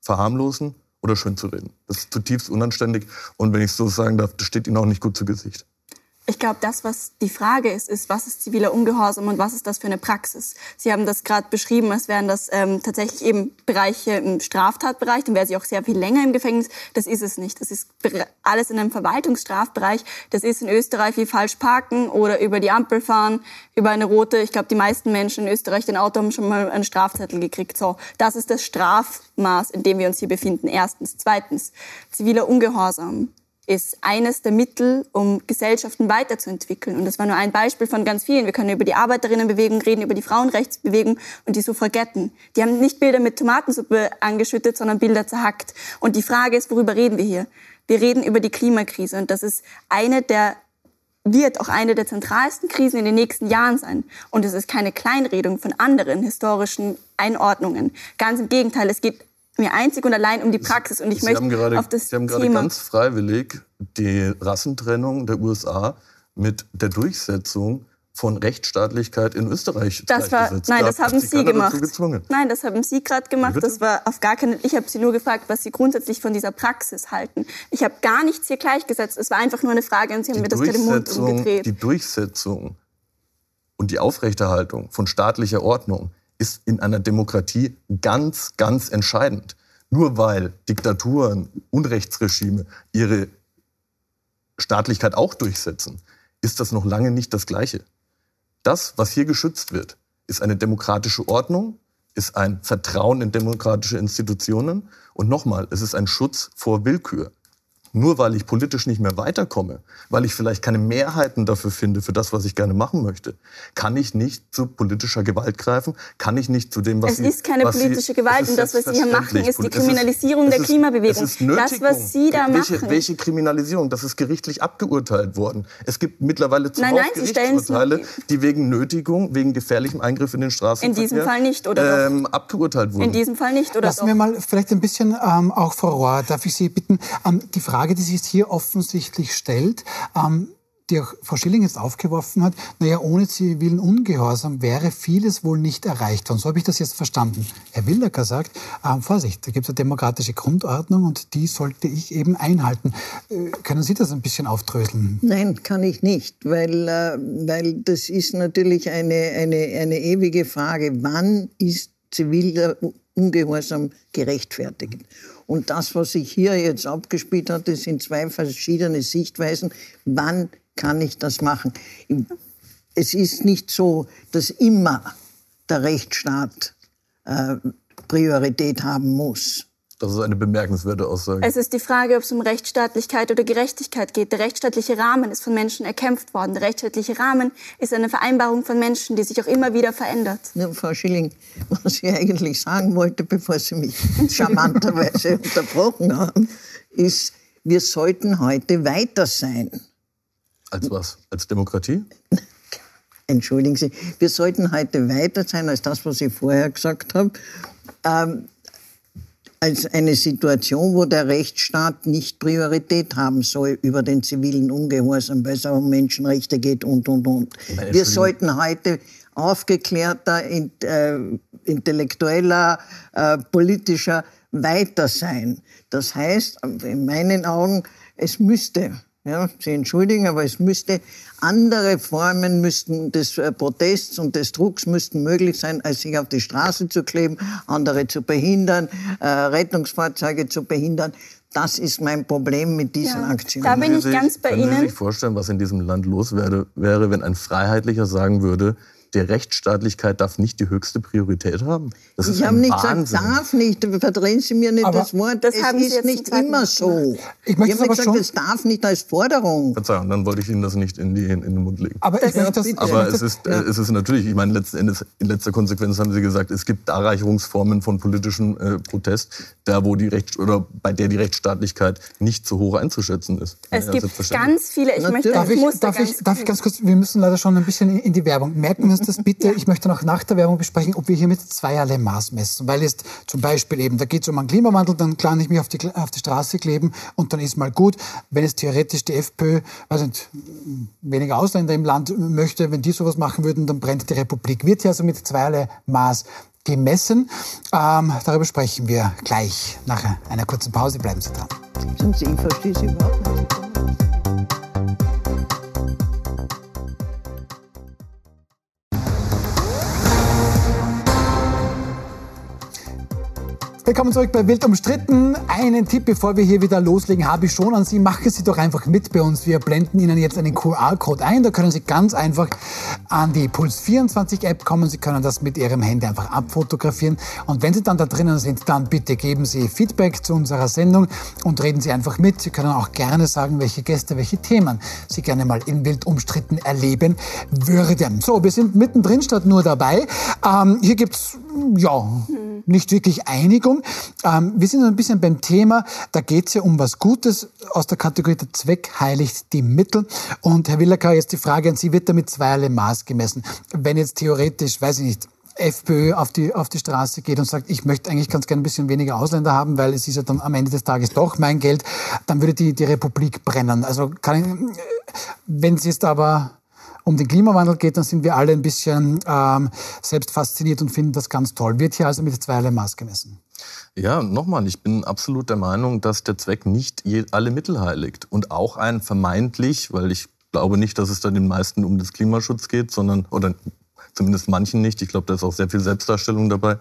verharmlosen oder schön zu reden. Das ist zutiefst unanständig und wenn ich so sagen darf, das steht Ihnen auch nicht gut zu Gesicht. Ich glaube, das, was die Frage ist, ist, was ist ziviler Ungehorsam und was ist das für eine Praxis? Sie haben das gerade beschrieben, als wären das ähm, tatsächlich eben Bereiche im Straftatbereich, dann wäre sie auch sehr viel länger im Gefängnis. Das ist es nicht. Das ist alles in einem Verwaltungsstrafbereich. Das ist in Österreich wie falsch parken oder über die Ampel fahren, über eine rote. Ich glaube, die meisten Menschen in Österreich, den Auto haben schon mal einen Strafzettel gekriegt. So, das ist das Strafmaß, in dem wir uns hier befinden. Erstens. Zweitens, ziviler Ungehorsam ist eines der Mittel, um Gesellschaften weiterzuentwickeln. Und das war nur ein Beispiel von ganz vielen. Wir können über die Arbeiterinnenbewegung reden, über die Frauenrechtsbewegung und die Suffragetten. Die haben nicht Bilder mit Tomatensuppe angeschüttet, sondern Bilder zerhackt. Und die Frage ist, worüber reden wir hier? Wir reden über die Klimakrise. Und das ist eine der wird auch eine der zentralsten Krisen in den nächsten Jahren sein. Und es ist keine Kleinredung von anderen historischen Einordnungen. Ganz im Gegenteil, es geht mir einzig und allein um die Praxis. Und ich Sie möchte haben gerade, auf das Sie haben gerade Thema ganz freiwillig die Rassentrennung der USA mit der Durchsetzung von Rechtsstaatlichkeit in Österreich das war. Nein, Da das haben Sie gemacht. Nein, das haben Sie gerade gemacht. Das war auf gar keinen. Ich habe Sie nur gefragt, was Sie grundsätzlich von dieser Praxis halten. Ich habe gar nichts hier gleichgesetzt. Es war einfach nur eine Frage und Sie haben mir das gerade im Mund umgedreht. die Durchsetzung und die Aufrechterhaltung von staatlicher Ordnung ist in einer Demokratie ganz, ganz entscheidend. Nur weil Diktaturen, Unrechtsregime ihre Staatlichkeit auch durchsetzen, ist das noch lange nicht das Gleiche. Das, was hier geschützt wird, ist eine demokratische Ordnung, ist ein Vertrauen in demokratische Institutionen und nochmal, es ist ein Schutz vor Willkür. Nur weil ich politisch nicht mehr weiterkomme, weil ich vielleicht keine Mehrheiten dafür finde, für das, was ich gerne machen möchte, kann ich nicht zu politischer Gewalt greifen, kann ich nicht zu dem, was es Sie, ist keine politische Sie, Gewalt und das, was Sie hier machen, ist die. Kriminalisierung Es der ist- Klimabewegung. Es ist Das, was Sie da welche, machen. Welche Kriminalisierung? Das ist gerichtlich abgeurteilt worden. Es gibt mittlerweile zuhauf Nein, nein, Sie stellen's Gerichtsurteile, die wegen Nötigung, wegen gefährlichem Eingriff in den Straßenverkehr In diesem Fall nicht, oder ähm, abgeurteilt wurden. In diesem Fall nicht, oder Lassen doch? wir mal vielleicht ein bisschen, ähm, auch Frau Rohr, darf ich Sie bitten, ähm, die Frage, die sich hier offensichtlich stellt, ähm, die auch Frau Schilling jetzt aufgeworfen hat, naja, ohne zivilen Ungehorsam wäre vieles wohl nicht erreicht worden. So habe ich das jetzt verstanden. Herr Wildecker sagt, ähm, Vorsicht, da gibt es eine demokratische Grundordnung und die sollte ich eben einhalten. Äh, können Sie das ein bisschen aufdröseln? Nein, kann ich nicht, weil, äh, weil das ist natürlich eine, eine, eine ewige Frage. Wann ist ziviler Ungehorsam gerechtfertigt? Und das, was sich hier jetzt abgespielt hat, das sind zwei verschiedene Sichtweisen. Wann kann ich das machen? Es ist nicht so, dass immer der Rechtsstaat äh, Priorität haben muss. Das ist eine bemerkenswerte Aussage. Es ist die Frage, ob es um Rechtsstaatlichkeit oder Gerechtigkeit geht. Der rechtsstaatliche Rahmen ist von Menschen erkämpft worden. Der rechtsstaatliche Rahmen ist eine Vereinbarung von Menschen, die sich auch immer wieder verändert. Nur, Frau Schilling, was ich eigentlich sagen wollte, bevor Sie mich *laughs* charmanterweise unterbrochen haben, ist, wir sollten heute weiter sein. Als was? Als Demokratie? *laughs* Entschuldigen Sie, wir sollten heute weiter sein als das, was ich vorher gesagt habe. Ähm, als eine Situation, wo der Rechtsstaat nicht Priorität haben soll über den zivilen Ungehorsam, weil es auch um Menschenrechte geht und, und, und. Wir sollten heute aufgeklärter, in, äh, intellektueller, äh, politischer weiter sein. Das heißt, in meinen Augen, es müsste, ja, Sie entschuldigen, aber es müsste andere Formen müssten des äh, Protests und des Drucks müssten möglich sein, als sich auf die Straße zu kleben, andere zu behindern, äh, Rettungsfahrzeuge zu behindern. Das ist mein Problem mit diesen ja, Aktionen. Da bin ich ganz bei Ihnen. Können Sie sich vorstellen, was in diesem Land los wäre, wäre, wenn ein Freiheitlicher sagen würde, der Rechtsstaatlichkeit darf nicht die höchste Priorität haben. Das ich habe nicht Wahnsinn. gesagt, darf nicht. Verdrehen Sie mir nicht aber das Wort. Das es ist nicht immer so. Ich möchte habe gesagt, es darf nicht als Forderung. Verzeihung, dann wollte ich Ihnen das nicht in, die, in den Mund legen. Aber, ich möchte das, aber es, ist, ja. es ist natürlich, ich meine, letzten Endes, in letzter Konsequenz haben Sie gesagt, es gibt Darreicherungsformen von politischem äh, Protest, da wo die Rechts oder bei der die Rechtsstaatlichkeit nicht so hoch einzuschätzen ist. Es ja, gibt ganz viele. Ich möchte, darf ich, darf, ich, darf ich ganz kurz? Wir müssen leider schon ein bisschen in die Werbung. Merken wir uns das bitte. Ich möchte noch nach der Werbung besprechen, ob wir hier mit zweierlei Maß messen. Weil jetzt zum Beispiel eben, da geht es um einen Klimawandel, dann kann ich mich auf die, auf die Straße kleben und dann ist mal gut. Wenn es theoretisch die FPÖ, also weniger Ausländer im Land möchte, wenn die sowas machen würden, dann brennt die Republik. Wird hier also mit zweierlei Maß gemessen. Ähm, darüber sprechen wir gleich nach einer kurzen Pause. Bleiben Sie dran. Ich verstehe Sie überhaupt nicht. Willkommen zurück bei Wild umstritten. Einen Tipp, bevor wir hier wieder loslegen, habe ich schon an Sie. Machen Sie doch einfach mit bei uns. Wir blenden Ihnen jetzt einen QR-Code ein. Da können Sie ganz einfach an die Puls24-App kommen. Sie können das mit Ihrem Handy einfach abfotografieren. Und wenn Sie dann da drinnen sind, dann bitte geben Sie Feedback zu unserer Sendung und reden Sie einfach mit. Sie können auch gerne sagen, welche Gäste, welche Themen Sie gerne mal in Wild umstritten erleben würden. So, wir sind mittendrin statt nur dabei. Ähm, hier gibt's ja, nicht wirklich Einigung. Ähm, wir sind ein bisschen beim Thema, da geht es ja um was Gutes aus der Kategorie der Zweck heiligt die Mittel. Und Herr Willacker, jetzt die Frage an Sie, wird damit zweierlei Maß gemessen? Wenn jetzt theoretisch, weiß ich nicht, FPÖ auf die, auf die Straße geht und sagt, ich möchte eigentlich ganz gerne ein bisschen weniger Ausländer haben, weil es ist ja dann am Ende des Tages doch mein Geld, dann würde die, die Republik brennen. Also kann ich, wenn es jetzt aber um den Klimawandel geht, dann sind wir alle ein bisschen ähm, selbst fasziniert und finden das ganz toll. Wird hier also mit zweierlei Maß gemessen? Ja, nochmal, ich bin absolut der Meinung, dass der Zweck nicht alle Mittel heiligt. Und auch ein vermeintlich, weil ich glaube nicht, dass es da den meisten um den Klimaschutz geht, sondern, oder zumindest manchen nicht, ich glaube, da ist auch sehr viel Selbstdarstellung dabei,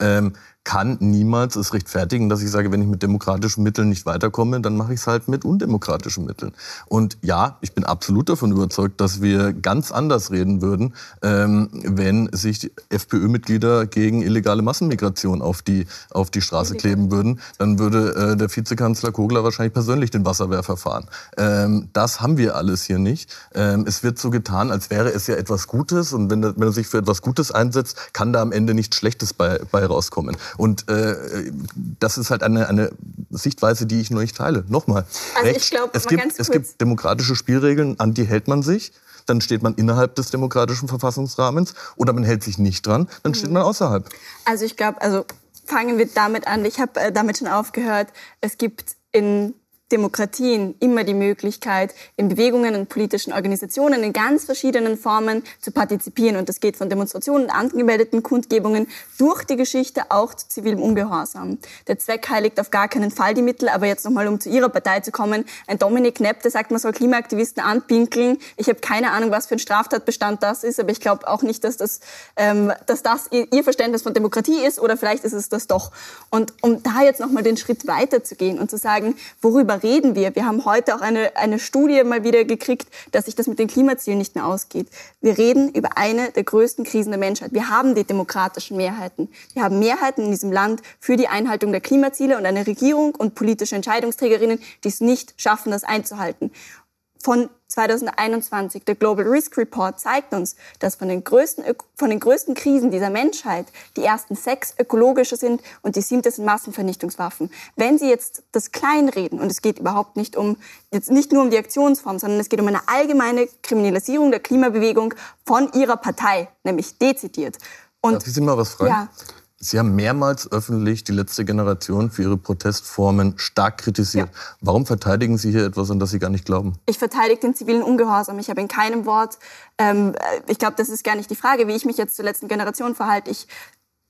ähm, kann niemals es rechtfertigen, dass ich sage, wenn ich mit demokratischen Mitteln nicht weiterkomme, dann mache ich es halt mit undemokratischen Mitteln. Und ja, ich bin absolut davon überzeugt, dass wir ganz anders reden würden, ähm, wenn sich FPÖ-Mitglieder gegen illegale Massenmigration auf die, auf die Straße kleben würden. Dann würde äh, der Vizekanzler Kogler wahrscheinlich persönlich den Wasserwerfer fahren. Ähm, das haben wir alles hier nicht. Ähm, es wird so getan, als wäre es ja etwas Gutes. Und wenn, wenn er sich für etwas Gutes einsetzt, kann da am Ende nichts Schlechtes bei, bei rauskommen. Und äh, das ist halt eine, eine Sichtweise, die ich nur nicht teile. Nochmal, also Recht, ich glaub, es, gibt, es gibt demokratische Spielregeln, an die hält man sich dann steht man innerhalb des demokratischen Verfassungsrahmens oder man hält sich nicht dran, dann steht man außerhalb. Also ich glaube, also fangen wir damit an. Ich habe äh, damit schon aufgehört. Es gibt in Demokratien immer die Möglichkeit, in Bewegungen und politischen Organisationen in ganz verschiedenen Formen zu partizipieren. Und das geht von Demonstrationen und angemeldeten Kundgebungen durch die Geschichte auch zu zivilem Ungehorsam. Der Zweck heiligt auf gar keinen Fall die Mittel. Aber jetzt nochmal, um zu Ihrer Partei zu kommen. Ein Dominik Knepp, der sagt, man soll Klimaaktivisten anpinkeln. Ich habe keine Ahnung, was für ein Straftatbestand das ist. Aber ich glaube auch nicht, dass das, ähm, dass das Ihr Verständnis von Demokratie ist. Oder vielleicht ist es das doch. Und um da jetzt nochmal den Schritt weiter zu gehen und zu sagen, worüber reden wir? Wir haben heute auch eine, eine Studie mal wieder gekriegt, dass sich das mit den Klimazielen nicht mehr ausgeht. Wir reden über eine der größten Krisen der Menschheit. Wir haben die demokratischen Mehrheiten. Wir haben Mehrheiten in diesem Land für die Einhaltung der Klimaziele und eine Regierung und politische Entscheidungsträgerinnen, die es nicht schaffen, das einzuhalten von 2021. Der Global Risk Report zeigt uns, dass von den größten, von den größten Krisen dieser Menschheit die ersten sechs ökologische sind und die siebte sind Massenvernichtungswaffen. Wenn Sie jetzt das kleinreden, und es geht überhaupt nicht um, jetzt nicht nur um die Aktionsform, sondern es geht um eine allgemeine Kriminalisierung der Klimabewegung von Ihrer Partei, nämlich dezidiert. Und, Darf ich Sie mal was fragen? Ja. Sie haben mehrmals öffentlich die letzte Generation für ihre Protestformen stark kritisiert. Ja. Warum verteidigen Sie hier etwas, an das Sie gar nicht glauben? Ich verteidige den zivilen Ungehorsam. Ich habe in keinem Wort, ähm, ich glaube, das ist gar nicht die Frage, wie ich mich jetzt zur letzten Generation verhalte. Ich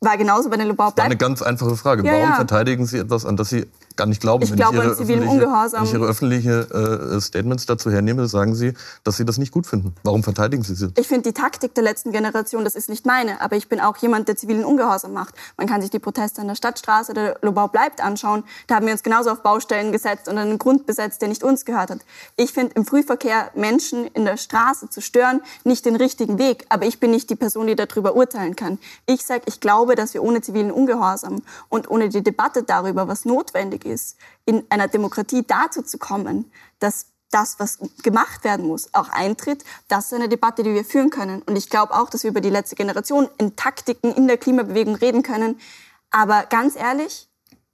war genauso bei den Lobau bleibt. Eine ganz einfache Frage. Ja, Warum ja. verteidigen Sie etwas, an das Sie gar nicht glauben. Ich wenn glaube, ich Ihre, zivilen Ungehorsam. Wenn ich Ihre öffentliche äh, Statements dazu hernehme, sagen Sie, dass Sie das nicht gut finden. Warum verteidigen Sie sie? Ich finde die Taktik der letzten Generation, das ist nicht meine, aber ich bin auch jemand, der zivilen Ungehorsam macht. Man kann sich die Proteste an der Stadtstraße der Lobau bleibt anschauen. Da haben wir uns genauso auf Baustellen gesetzt und einen Grund besetzt, der nicht uns gehört hat. Ich finde im Frühverkehr Menschen in der Straße zu stören nicht den richtigen Weg, aber ich bin nicht die Person, die darüber urteilen kann. Ich sage, ich glaube, dass wir ohne zivilen Ungehorsam und ohne die Debatte darüber, was notwendig ist, in einer Demokratie dazu zu kommen, dass das, was gemacht werden muss, auch eintritt, das ist eine Debatte, die wir führen können. Und ich glaube auch, dass wir über die letzte Generation in Taktiken in der Klimabewegung reden können. Aber ganz ehrlich,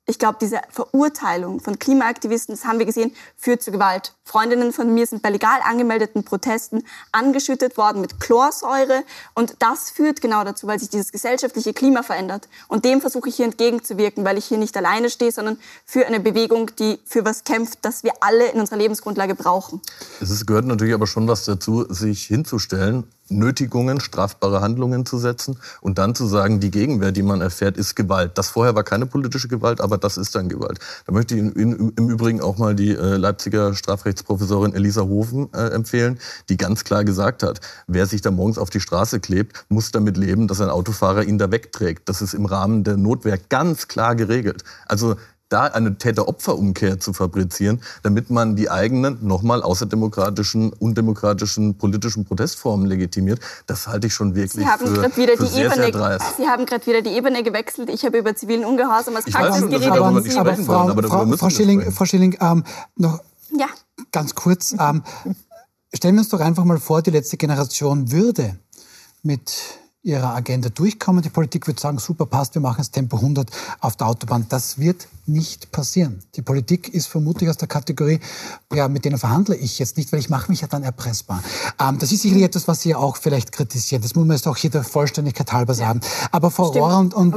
ich glaube, diese Verurteilung von Klimaaktivisten, das haben wir gesehen, führt zu Gewalt. Freundinnen von mir sind bei legal angemeldeten Protesten angeschüttet worden mit Chlorsäure. Und das führt genau dazu, weil sich dieses gesellschaftliche Klima verändert. Und dem versuche ich hier entgegenzuwirken, weil ich hier nicht alleine stehe, sondern für eine Bewegung, die für was kämpft, das wir alle in unserer Lebensgrundlage brauchen. Es gehört natürlich aber schon was dazu, sich hinzustellen Nötigungen, strafbare Handlungen zu setzen und dann zu sagen, die Gegenwehr, die man erfährt, ist Gewalt. Das vorher war keine politische Gewalt, aber das ist dann Gewalt. Da möchte ich im Übrigen auch mal die äh, Leipziger Strafrechtsprofessorin Elisa Hofen äh, empfehlen, die ganz klar gesagt hat, wer sich da morgens auf die Straße klebt, muss damit leben, dass ein Autofahrer ihn da wegträgt. Das ist im Rahmen der Notwehr ganz klar geregelt. Also da eine Täter-Opfer-Umkehr zu fabrizieren, damit man die eigenen, nochmal außerdemokratischen, undemokratischen politischen Protestformen legitimiert, das halte ich schon wirklich Sie haben für, wieder für die sehr, Ebene, sehr dreist. Sie haben gerade wieder die Ebene gewechselt. Ich habe über zivilen Ungehorsam als Praxis geredet. Aber, aber, aber Frau, Frau, Frau Schilling, Frau Schilling ähm, noch ja. Ganz kurz. Ähm, stellen wir uns doch einfach mal vor, die letzte Generation würde mit ihrer Agenda durchkommen. Die Politik wird sagen, super, passt, wir machen jetzt Tempo 100 auf der Autobahn. Das wird nicht passieren. Die Politik ist vermutlich aus der Kategorie, ja, mit denen verhandle ich jetzt nicht, weil ich mache mich ja dann erpressbar. Ähm, das ist sicherlich etwas, was Sie auch vielleicht kritisieren. Das muss man jetzt auch hier der Vollständigkeit halber sagen. Aber Frau Rohr und, und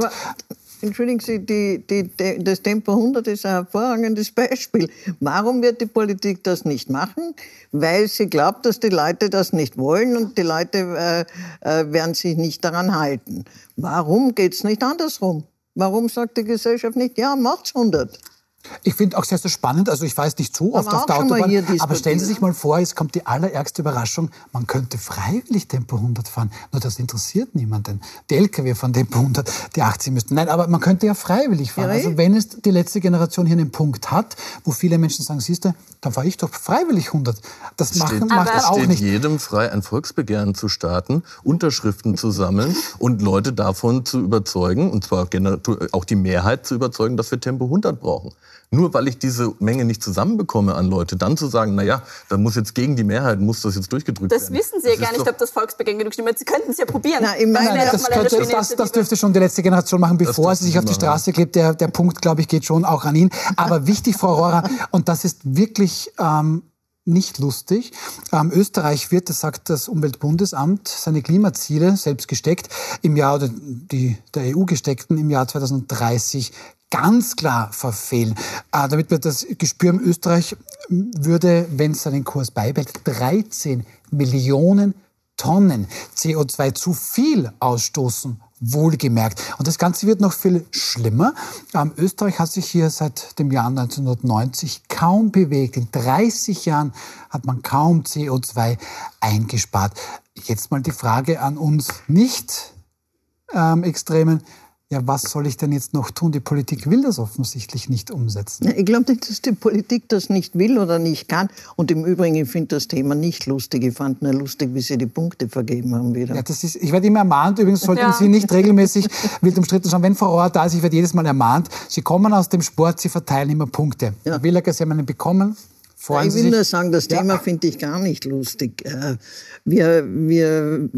Entschuldigen Sie, die, die, das Tempo 100 ist ein hervorragendes Beispiel. Warum wird die Politik das nicht machen? Weil sie glaubt, dass die Leute das nicht wollen und die Leute äh, äh, werden sich nicht daran halten. Warum geht es nicht andersrum? Warum sagt die Gesellschaft nicht, ja, macht's 100? Ich finde auch sehr, sehr spannend. Also ich weiß nicht so oft auf der Autobahn, aber stellen Sie sich mal vor, es kommt die allerärgste Überraschung, man könnte freiwillig Tempo 100 fahren. Nur das interessiert niemanden. Die LKW von Tempo 100, die 80 müssten. Nein, aber man könnte ja freiwillig fahren. Ja, also wenn es die letzte Generation hier einen Punkt hat, wo viele Menschen sagen, siehst du, dann fahre ich doch freiwillig 100. Das steht, machen, macht es auch steht nicht. jedem frei, ein Volksbegehren zu starten, Unterschriften zu sammeln und Leute davon zu überzeugen, und zwar auch die Mehrheit zu überzeugen, dass wir Tempo 100 brauchen nur weil ich diese Menge nicht zusammenbekomme an Leute, dann zu sagen, naja, da muss jetzt gegen die Mehrheit, muss das jetzt durchgedrückt das werden. Das wissen Sie ja gar nicht, ob das Volksbegehren genug stimmt. Sie könnten es ja probieren. Na, ich meine, das, könnte, das, das, dürfte schon die letzte Generation machen, bevor sie sich auf die Straße klebt. Der, der Punkt, glaube ich, geht schon auch an ihn. Aber *laughs* wichtig, Frau Rohrer, und das ist wirklich... Ähm, nicht lustig. Ähm, Österreich wird, das sagt das Umweltbundesamt, seine Klimaziele selbst gesteckt im Jahr oder die der EU gesteckten im Jahr 2030 ganz klar verfehlen. Äh, damit wir das Gespür in Österreich würde, wenn es seinen Kurs beibehält, 13 Millionen Tonnen CO2 zu viel ausstoßen wohlgemerkt. Und das Ganze wird noch viel schlimmer. Ähm, Österreich hat sich hier seit dem Jahr 1990 kaum bewegt. In 30 Jahren hat man kaum CO2 eingespart. Jetzt mal die Frage an uns nicht ähm, Extremen ja, was soll ich denn jetzt noch tun? Die Politik will das offensichtlich nicht umsetzen. Ich glaube nicht, dass die Politik das nicht will oder nicht kann. Und im Übrigen, ich finde das Thema nicht lustig. Ich fand nur lustig, wie Sie die Punkte vergeben haben wieder. Ja, das ist, ich werde immer ermahnt. Übrigens sollten ja. Sie nicht regelmäßig wild umstritten schauen. Wenn Frau Rohr da ist, ich werde jedes Mal ermahnt. Sie kommen aus dem Sport, Sie verteilen immer Punkte. Ja. Herr Willager, Sie haben einen bekommen. Freuen ich will nur sagen, das ja. Thema finde ich gar nicht lustig. Äh, wir, wir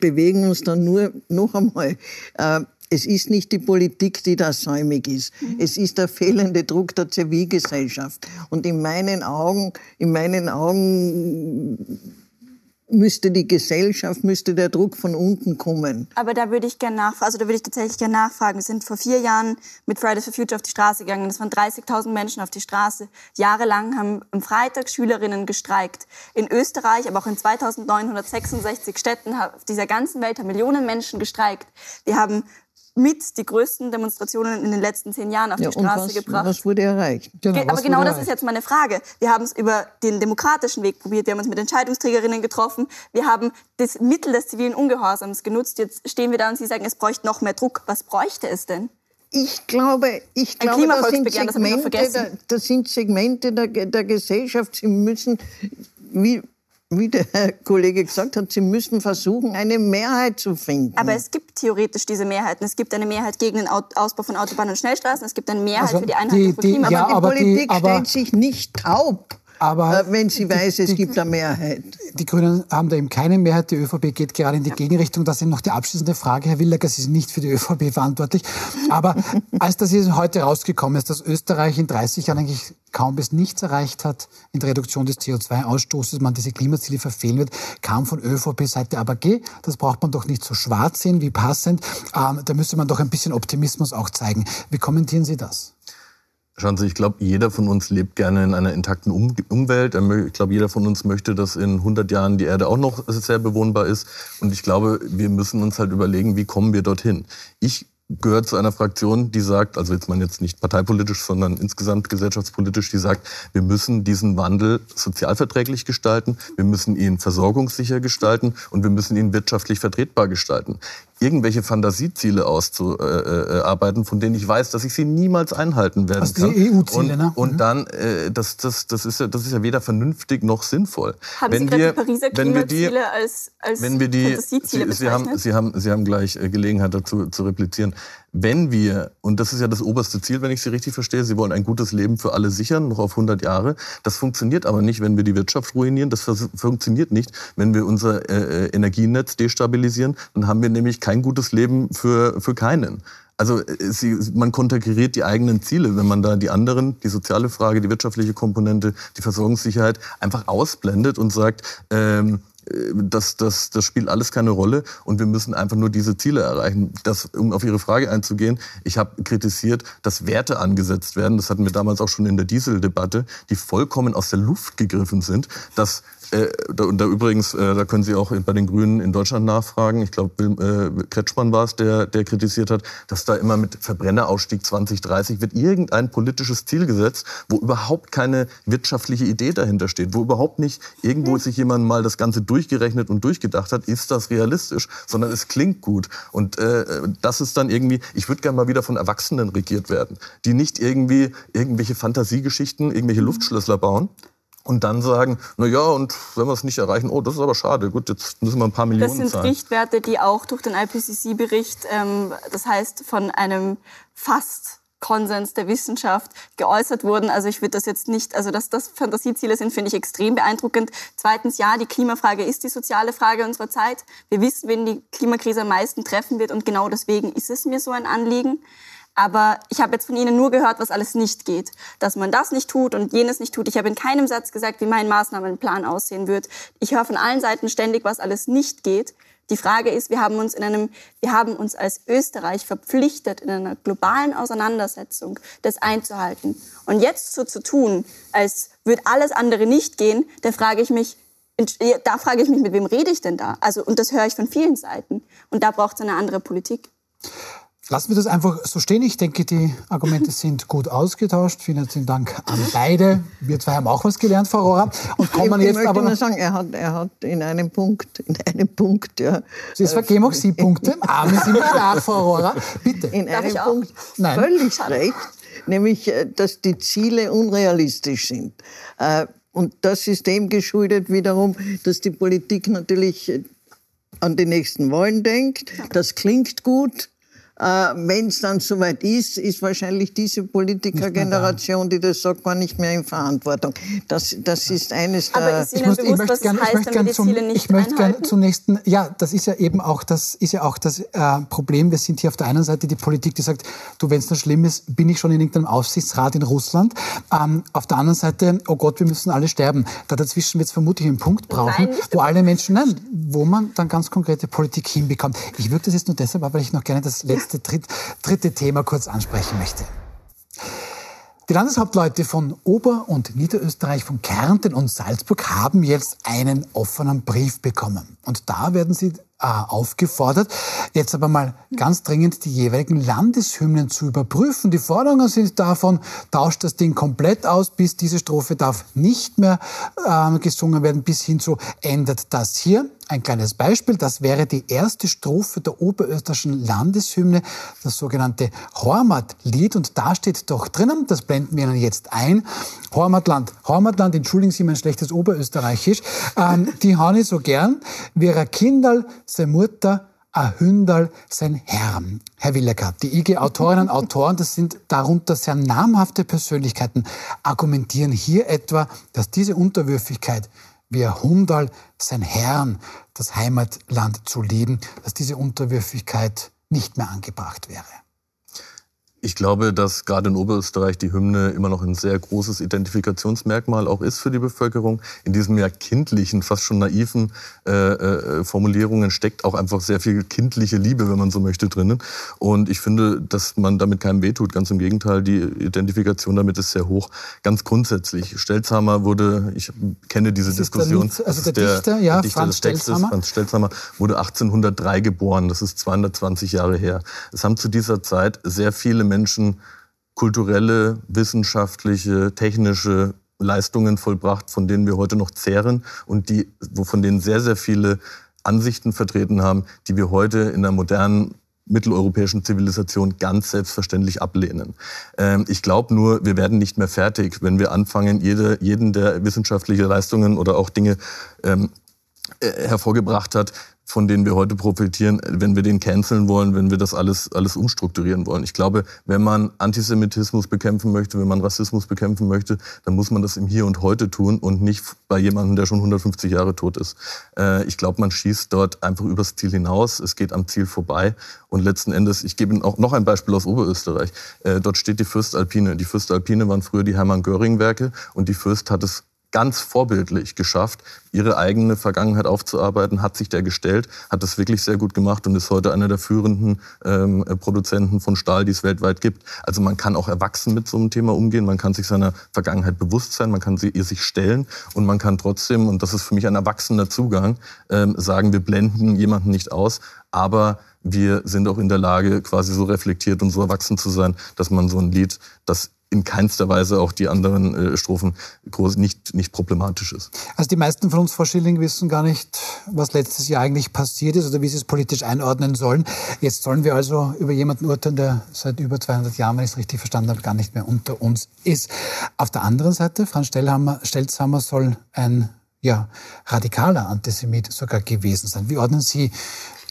bewegen uns dann nur noch einmal äh, es ist nicht die Politik, die da säumig ist. Mhm. Es ist der fehlende Druck der Zivilgesellschaft. Und in meinen Augen, in meinen Augen müsste die Gesellschaft, müsste der Druck von unten kommen. Aber da würde ich gerne nachfragen, also da würde ich tatsächlich gerne nachfragen. Wir sind vor vier Jahren mit Fridays for Future auf die Straße gegangen. Es waren 30.000 Menschen auf die Straße. Jahrelang haben am Freitag Schülerinnen gestreikt. In Österreich, aber auch in 2966 Städten auf dieser ganzen Welt haben Millionen Menschen gestreikt. Wir haben mit die größten Demonstrationen in den letzten zehn Jahren auf Ja, die und Straße was, gebracht. was wurde erreicht? Genau, Ge- aber genau das ist erreicht? jetzt meine Frage. Wir haben es über den demokratischen Weg probiert, wir haben uns mit Entscheidungsträgerinnen getroffen, wir haben das Mittel des zivilen Ungehorsams genutzt. Jetzt stehen wir da und Sie sagen, es bräuchte noch mehr Druck. Was bräuchte es denn? Ich glaube, ich Ein glaube sind das noch Segmente, da, vergessen. das sind Segmente der, der Gesellschaft. Sie müssen, wie, wie der Herr Kollege gesagt hat, sie müssen versuchen, eine Mehrheit zu finden. Aber es gibt theoretisch diese Mehrheiten. Es gibt eine Mehrheit gegen den Au- Ausbau von Autobahnen und Schnellstraßen. Es gibt eine Mehrheit Also für die Einhaltung die- von die- Klima. ja, die aber die- Politik aber- stellt sich nicht taub, Aber äh, wenn sie weiß, es die- gibt eine Mehrheit. Die Grünen haben da eben keine Mehrheit. Die ÖVP geht gerade in die Gegenrichtung. Das ist eben noch die abschließende Frage. Herr Willager, Sie sind nicht für die ÖVP verantwortlich. Aber *laughs* als das jetzt heute rausgekommen ist, dass Österreich in 30 Jahren eigentlich kaum bis nichts erreicht hat in der Reduktion des CO2-Ausstoßes, man diese Klimaziele verfehlen wird, kam von ÖVP-Seite aber geh, das braucht man doch nicht so schwarz sehen wie passend. Ähm, da müsste man doch ein bisschen Optimismus auch zeigen. Wie kommentieren Sie das? Schauen Sie, ich glaube, jeder von uns lebt gerne in einer intakten um Umwelt. Ich glaube, jeder von uns möchte, dass in 100 Jahren die Erde auch noch sehr bewohnbar ist. Und ich glaube, wir müssen uns halt überlegen, wie kommen wir dorthin. Ich gehöre zu einer Fraktion, die sagt, also jetzt man jetzt nicht parteipolitisch, sondern insgesamt gesellschaftspolitisch, die sagt, wir müssen diesen Wandel sozialverträglich gestalten, wir müssen ihn versorgungssicher gestalten und wir müssen ihn wirtschaftlich vertretbar gestalten. Irgendwelche Fantasieziele auszuarbeiten, von denen ich weiß, dass ich sie niemals einhalten werden Also die EU-Ziele, und, ne? Und Mhm. dann, äh, das, das, das, ist ja, das ist ja weder vernünftig noch sinnvoll. Haben Sie gerade die Pariser wenn wir die, Klimaziele als, als wenn wir die, Fantasieziele Sie, Sie, haben, bezeichnet? Sie, haben, Sie haben gleich äh, Gelegenheit dazu zu replizieren. Wenn wir, und das ist ja das oberste Ziel, wenn ich Sie richtig verstehe, Sie wollen ein gutes Leben für alle sichern, noch auf 100 Jahre. Das funktioniert aber nicht, wenn wir die Wirtschaft ruinieren. Das funktioniert nicht, wenn wir unser äh, äh, Energienetz destabilisieren. Dann haben wir nämlich kein gutes Leben für, für keinen. Also äh, sie, man konterkariert die eigenen Ziele, wenn man da die anderen, die soziale Frage, die wirtschaftliche Komponente, die Versorgungssicherheit einfach ausblendet und sagt, ähm, äh, das, das, das spielt alles keine Rolle und wir müssen einfach nur diese Ziele erreichen. Das, um auf Ihre Frage einzugehen, ich habe kritisiert, dass Werte angesetzt werden, das hatten wir damals auch schon in der Dieseldebatte, die vollkommen aus der Luft gegriffen sind, dass äh, da, und da übrigens, äh, da können Sie auch bei den Grünen in Deutschland nachfragen. Ich glaube, äh, Kretschmann war es, der, der kritisiert hat, dass da immer mit Verbrennerausstieg 2030 wird irgendein politisches Ziel gesetzt, wo überhaupt keine wirtschaftliche Idee dahinter steht, wo überhaupt nicht irgendwo sich jemand mal das Ganze durchgerechnet und durchgedacht hat, ist das realistisch, sondern es klingt gut. Und äh, das ist dann irgendwie, ich würde gerne mal wieder von Erwachsenen regiert werden, die nicht irgendwie irgendwelche Fantasiegeschichten, irgendwelche Luftschlösser bauen. Und dann sagen, na ja, und wenn wir es nicht erreichen, oh, das ist aber schade. Gut, jetzt müssen wir ein paar Das Millionen sind zahlen. Richtwerte, die auch durch den IPCC-Bericht, ähm, das heißt von einem fast Konsens der Wissenschaft geäußert wurden. Also ich würde das jetzt nicht, also dass das Fantasieziele sind, finde ich extrem beeindruckend. Zweitens, ja, die Klimafrage ist die soziale Frage unserer Zeit. Wir wissen, wen die Klimakrise am meisten treffen wird und genau deswegen ist es mir so ein Anliegen. Aber ich habe jetzt von Ihnen nur gehört, was alles nicht geht. Dass man das nicht tut und jenes nicht tut. Ich habe in keinem Satz gesagt, wie mein Maßnahmenplan aussehen wird. Ich höre von allen Seiten ständig, was alles nicht geht. Die Frage ist, wir haben uns in einem, wir haben uns als Österreich verpflichtet, in einer globalen Auseinandersetzung das einzuhalten. Und jetzt so zu tun, als würde alles andere nicht gehen, da frage ich mich, da frage ich mich, mit wem rede ich denn da? Also, und das höre ich von vielen Seiten. Und da braucht es eine andere Politik. Lassen wir das einfach so stehen. Ich denke, die Argumente sind gut ausgetauscht. Vielen herzlichen Dank an beide. Wir zwei haben auch was gelernt, Frau Rohrer. Und kommen ich jetzt möchte aber nur sagen, er hat, er hat in einem Punkt, in einem Punkt, ja, Jetzt vergeben auch Sie Punkte. *laughs* Arme Sie mich nach, Frau Rohrer. Bitte. in Darf einem? Punkt Nein. völlig recht, nämlich, äh, dass die Ziele unrealistisch sind. Äh, Und das ist dem geschuldet wiederum, dass die Politik natürlich äh, an die nächsten Wahlen denkt. Das klingt gut. Wenn es dann soweit ist, ist wahrscheinlich diese Politikergeneration, die das sagt, gar nicht mehr in Verantwortung. Das, das ist eines der... Aber ist Ich Ihnen muss- ich bewusst, möchte was gern- ich möchte wenn wir gern die zum- Ziele nicht Ich möchte gerne nächsten, ja, das ist ja eben auch das, ist ja auch das äh, Problem. Wir sind hier auf der einen Seite die Politik, die sagt, du, wenn es noch schlimm ist, bin ich schon in irgendeinem Aufsichtsrat in Russland. Ähm, auf der anderen Seite, oh Gott, wir müssen alle sterben. Da dazwischen wird es vermutlich einen Punkt brauchen, Nein, wo alle Menschen, nein, wo man dann ganz konkrete Politik hinbekommt. Ich würde das jetzt nur deshalb, weil ich noch gerne das letzte, dritt, dritte Thema kurz ansprechen möchte. Die Landeshauptleute von Ober- und Niederösterreich, von Kärnten und Salzburg haben jetzt einen offenen Brief bekommen. Und da werden sie äh, aufgefordert, jetzt aber mal ganz dringend die jeweiligen Landeshymnen zu überprüfen. Die Forderungen sind davon, tauscht das Ding komplett aus, bis diese Strophe darf nicht mehr äh, gesungen werden, bis hin zu ändert das hier. Ein kleines Beispiel, das wäre die erste Strophe der oberösterreichischen Landeshymne, das sogenannte Hormatlied. Und da steht doch drinnen, das blenden wir Ihnen jetzt ein, Hormatland. Hormatland, entschuldigen Sie mein schlechtes Oberösterreichisch, ähm, die habe ich so gern, ein Kinderl, seine Mutter, ein Hündal, sein Herr. Herr Willecker, die IG-Autorinnen und Autoren, das sind darunter sehr namhafte Persönlichkeiten, argumentieren hier etwa, dass diese Unterwürfigkeit wie Hundal sein Herrn, das Heimatland zu lieben, dass diese Unterwürfigkeit nicht mehr angebracht wäre. Ich glaube, dass gerade in Oberösterreich die Hymne immer noch ein sehr großes Identifikationsmerkmal auch ist für die Bevölkerung. In diesem ja kindlichen, fast schon naiven äh, äh, Formulierungen steckt auch einfach sehr viel kindliche Liebe, wenn man so möchte, drinnen. Und ich finde, dass man damit keinem wehtut. Ganz im Gegenteil, die Identifikation damit ist sehr hoch. Ganz grundsätzlich. Stelzhammer wurde, ich kenne diese Diskussion. Der Lied, also der, Dichter, ja, der Dichter Franz des Textes, Stelzhammer. Franz Stelzhammer, wurde 1803 geboren. Das ist 220 Jahre her. Es haben zu dieser Zeit sehr viele Menschen Menschen kulturelle, wissenschaftliche, technische Leistungen vollbracht, von denen wir heute noch zehren und die, von denen sehr, sehr viele Ansichten vertreten haben, die wir heute in der modernen mitteleuropäischen Zivilisation ganz selbstverständlich ablehnen. Ähm, ich glaube nur, wir werden nicht mehr fertig, wenn wir anfangen, jede, jeden, der wissenschaftliche Leistungen oder auch Dinge ähm, äh, hervorgebracht hat, von denen wir heute profitieren, wenn wir den canceln wollen, wenn wir das alles, alles umstrukturieren wollen. Ich glaube, wenn man Antisemitismus bekämpfen möchte, wenn man Rassismus bekämpfen möchte, dann muss man das im Hier und Heute tun und nicht bei jemandem, der schon 150 Jahre tot ist. Äh, ich glaube, man schießt dort einfach übers Ziel hinaus. Es geht am Ziel vorbei. Und letzten Endes, ich gebe Ihnen auch noch ein Beispiel aus Oberösterreich. Äh, dort steht die Fürstalpine. Die Fürstalpine waren früher die Hermann-Göring-Werke und die Fürst hat es ganz vorbildlich geschafft, ihre eigene Vergangenheit aufzuarbeiten, hat sich der gestellt, hat das wirklich sehr gut gemacht und ist heute einer der führenden ähm, Produzenten von Stahl, die es weltweit gibt. Also man kann auch erwachsen mit so einem Thema umgehen, man kann sich seiner Vergangenheit bewusst sein, man kann sie, ihr sich stellen und man kann trotzdem, und das ist für mich ein erwachsener Zugang, ähm, sagen, wir blenden jemanden nicht aus, aber wir sind auch in der Lage, quasi so reflektiert und so erwachsen zu sein, dass man so ein Lied, das in keinster Weise auch die anderen äh, Strophen groß, nicht, nicht problematisch ist. Also die meisten von uns, Frau Schilling, wissen gar nicht, was letztes Jahr eigentlich passiert ist oder wie sie es politisch einordnen sollen. Jetzt sollen wir also über jemanden urteilen, der seit über 200 Jahren, wenn ich es richtig verstanden habe, gar nicht mehr unter uns ist. Auf der anderen Seite, Franz Stellhammer, Stelzhammer soll ein ja, radikaler Antisemit sogar gewesen sein. Wie ordnen Sie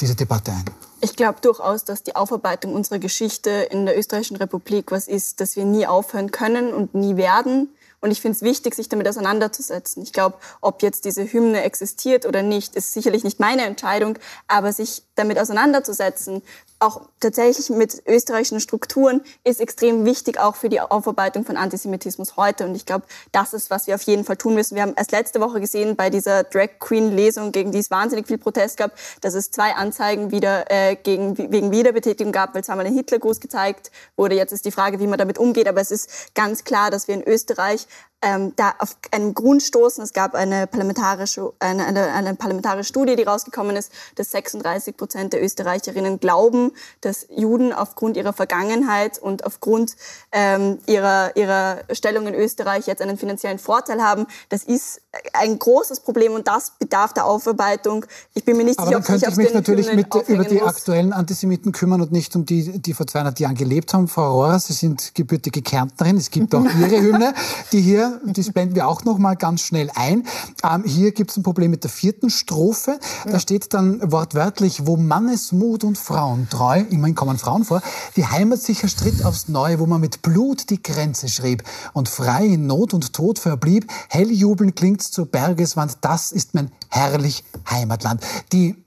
diese Debatte ein? Ich glaube durchaus, dass die Aufarbeitung unserer Geschichte in der österreichischen Republik was ist, das wir nie aufhören können und nie werden. Und ich finde es wichtig, sich damit auseinanderzusetzen. Ich glaube, ob jetzt diese Hymne existiert oder nicht, ist sicherlich nicht meine Entscheidung, aber sich damit auseinanderzusetzen, auch tatsächlich mit österreichischen Strukturen, ist extrem wichtig, auch für die Aufarbeitung von Antisemitismus heute. Und ich glaube, das ist, was wir auf jeden Fall tun müssen. Wir haben erst letzte Woche gesehen bei dieser Drag Queen Lesung, gegen die es wahnsinnig viel Protest gab, dass es zwei Anzeigen wieder äh, gegen, wegen Wiederbetätigung gab, weil zweimal ein Hitlergruß gezeigt wurde. Jetzt ist die Frage, wie man damit umgeht. Aber es ist ganz klar, dass wir in Österreich ähm, da auf einen Grund stoßen. Es gab eine parlamentarische, eine, eine, eine parlamentarische Studie, die rausgekommen ist, dass 36 Prozent der Österreicherinnen glauben, dass Juden aufgrund ihrer Vergangenheit und aufgrund ähm, ihrer, ihrer Stellung in Österreich jetzt einen finanziellen Vorteil haben. Das ist ein großes Problem und das bedarf der Aufarbeitung. Ich bin mir nicht Aber sicher, dann könnte ich mich natürlich mit, über die muss. aktuellen Antisemiten kümmern und nicht um die, die vor 200 Jahren gelebt haben. Frau Rohrer, Sie sind gebürtige Kärntnerin. Es gibt auch *laughs* Ihre Hymne, die hier, das blenden wir auch noch mal ganz schnell ein. Ähm, hier gibt es ein Problem mit der vierten Strophe. Da steht dann wortwörtlich, wo Mannesmut und Frauen treu, immerhin kommen Frauen vor, die Heimat sich erstritt aufs Neue, wo man mit Blut die Grenze schrieb und frei in Not und Tod verblieb. Helljubeln klingt zur Bergeswand, das ist mein herrlich Heimatland. Die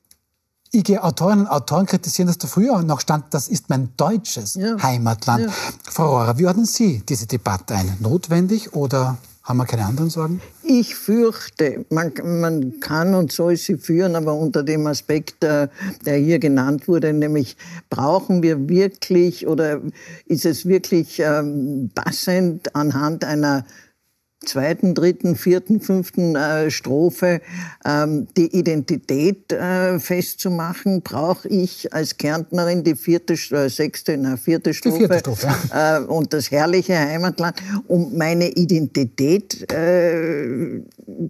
IG-Autorinnen und Autoren kritisieren, dass da früher noch stand, das ist mein deutsches Ja. Heimatland. Ja. Frau Rohrer, wie ordnen Sie diese Debatte ein? Notwendig oder haben wir keine anderen Sorgen? Ich fürchte, man, man kann und soll sie führen, aber unter dem Aspekt, äh, der hier genannt wurde, nämlich brauchen wir wirklich oder ist es wirklich ähm, passend anhand einer zweiten, dritten, vierten, fünften äh, Strophe ähm, die Identität äh, festzumachen, brauche ich als Kärntnerin die vierte, äh, sechste, na, vierte Strophe, vierte Strophe äh, und das herrliche Heimatland, um meine Identität äh,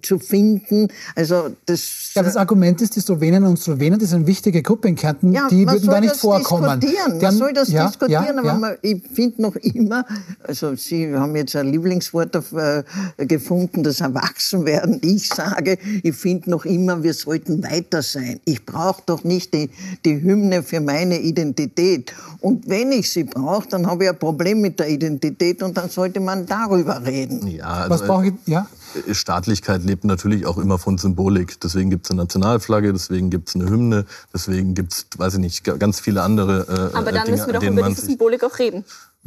zu finden. Also das, ja, das Argument ist, die Sloweninnen und Slowenen, das ist eine wichtige Gruppe in Kärnten, ja, die würden da nicht vorkommen. Diskutieren. Man soll das ja, diskutieren, aber man, ich finde noch immer, also Sie haben jetzt ein Lieblingswort auf, äh, gefunden, das Erwachsenwerden. Ich sage, ich finde noch immer, wir sollten weiter sein. Ich brauche doch nicht die, die Hymne für meine Identität. Und wenn ich sie brauche, dann habe ich ein Problem mit der Identität und dann sollte man darüber reden. Ja, also, Was brauche ich? Ja? Staatlichkeit lebt natürlich auch immer von Symbolik. Deswegen gibt es eine Nationalflagge, deswegen gibt es eine Hymne, deswegen gibt es, weiß ich nicht, ganz viele andere äh, Aber dann Dinge, müssen wir doch über diese Symbolik auch reden.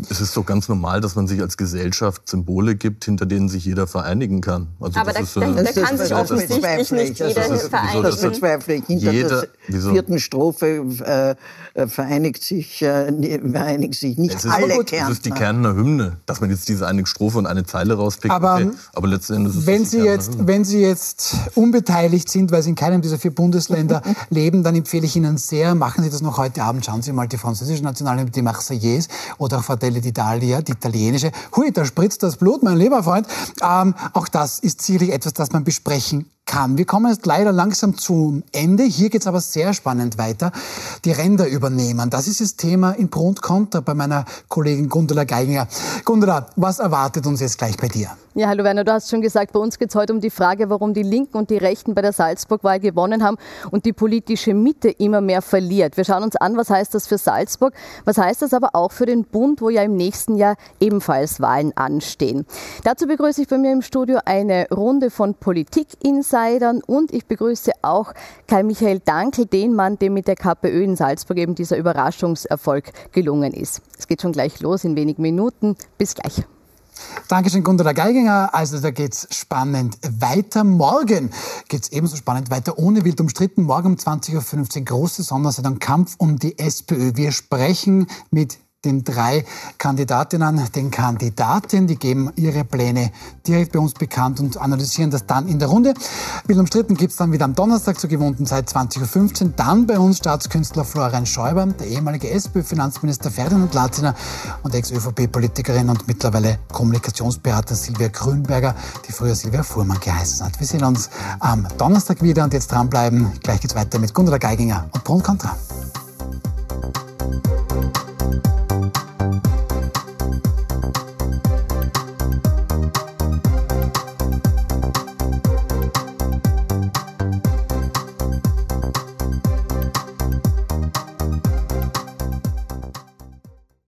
Es ist doch ganz normal, dass man sich als Gesellschaft Symbole gibt, hinter denen sich jeder vereinigen kann. Also Aber da, ist, da, da kann sich offensichtlich nicht jeder vereinigen. Das bezweifle ich. Hinter jeder, der vierten Strophe äh, vereinigt, sich, äh, vereinigt sich nicht es ist, alle gut, Kärntner. Es ist die Kärntner Hymne, dass man jetzt diese eine Strophe und eine Zeile rauspickt. Aber, okay. Aber letzten Endes ist wenn Sie jetzt, Hymne. Wenn Sie jetzt unbeteiligt sind, weil Sie in keinem dieser vier Bundesländer *laughs* leben, dann empfehle ich Ihnen sehr, machen Sie das noch heute Abend, schauen Sie mal die französische Nationalhymne, die Marseillaise oder auch Fratelli d'Italia, die italienische. Hui, da spritzt das Blut, mein lieber Freund. Ähm, auch das ist sicherlich etwas, das man besprechen kann. Wir kommen jetzt leider langsam zum Ende. Hier geht es aber sehr spannend weiter. Die Ränder übernehmen. Das ist das Thema in Pro und Contra bei meiner Kollegin Gundula Geiginger. Gundula, was erwartet uns jetzt gleich bei dir? Ja, hallo Werner, du hast schon gesagt, bei uns geht es heute um die Frage, warum die Linken und die Rechten bei der Salzburg-Wahl gewonnen haben und die politische Mitte immer mehr verliert. Wir schauen uns an, was heißt das für Salzburg, was heißt das aber auch für den Bund, wo ja im nächsten Jahr ebenfalls Wahlen anstehen. Dazu begrüße ich bei mir im Studio eine Runde von Politik-Insidern und ich begrüße auch Kai Michael Dankel, den Mann, dem mit der KPÖ in Salzburg eben dieser Überraschungserfolg gelungen ist. Es geht schon gleich los in wenigen Minuten. Bis gleich. Dankeschön, Gundula Geiginger. Also da geht's spannend weiter. Morgen geht's ebenso spannend weiter, ohne wild umstritten. Morgen um 20.15 Uhr große Sondersendung Kampf um die SPÖ. Wir sprechen mit den drei Kandidatinnen, den Kandidaten. Die geben ihre Pläne direkt bei uns bekannt und analysieren das dann in der Runde. Bild umstritten gibt es dann wieder am Donnerstag zur gewohnten Zeit 20.15 Uhr. Dann bei uns Staatskünstler Florian Schäuber, der ehemalige SPÖ-Finanzminister Ferdinand Latzinger und Ex-ÖVP-Politikerin und mittlerweile Kommunikationsberater Silvia Grünberger, die früher Silvia Fuhrmann geheißen hat. Wir sehen uns am Donnerstag wieder und jetzt dranbleiben. Gleich geht's weiter mit Gundula Geiginger und Brun Contra.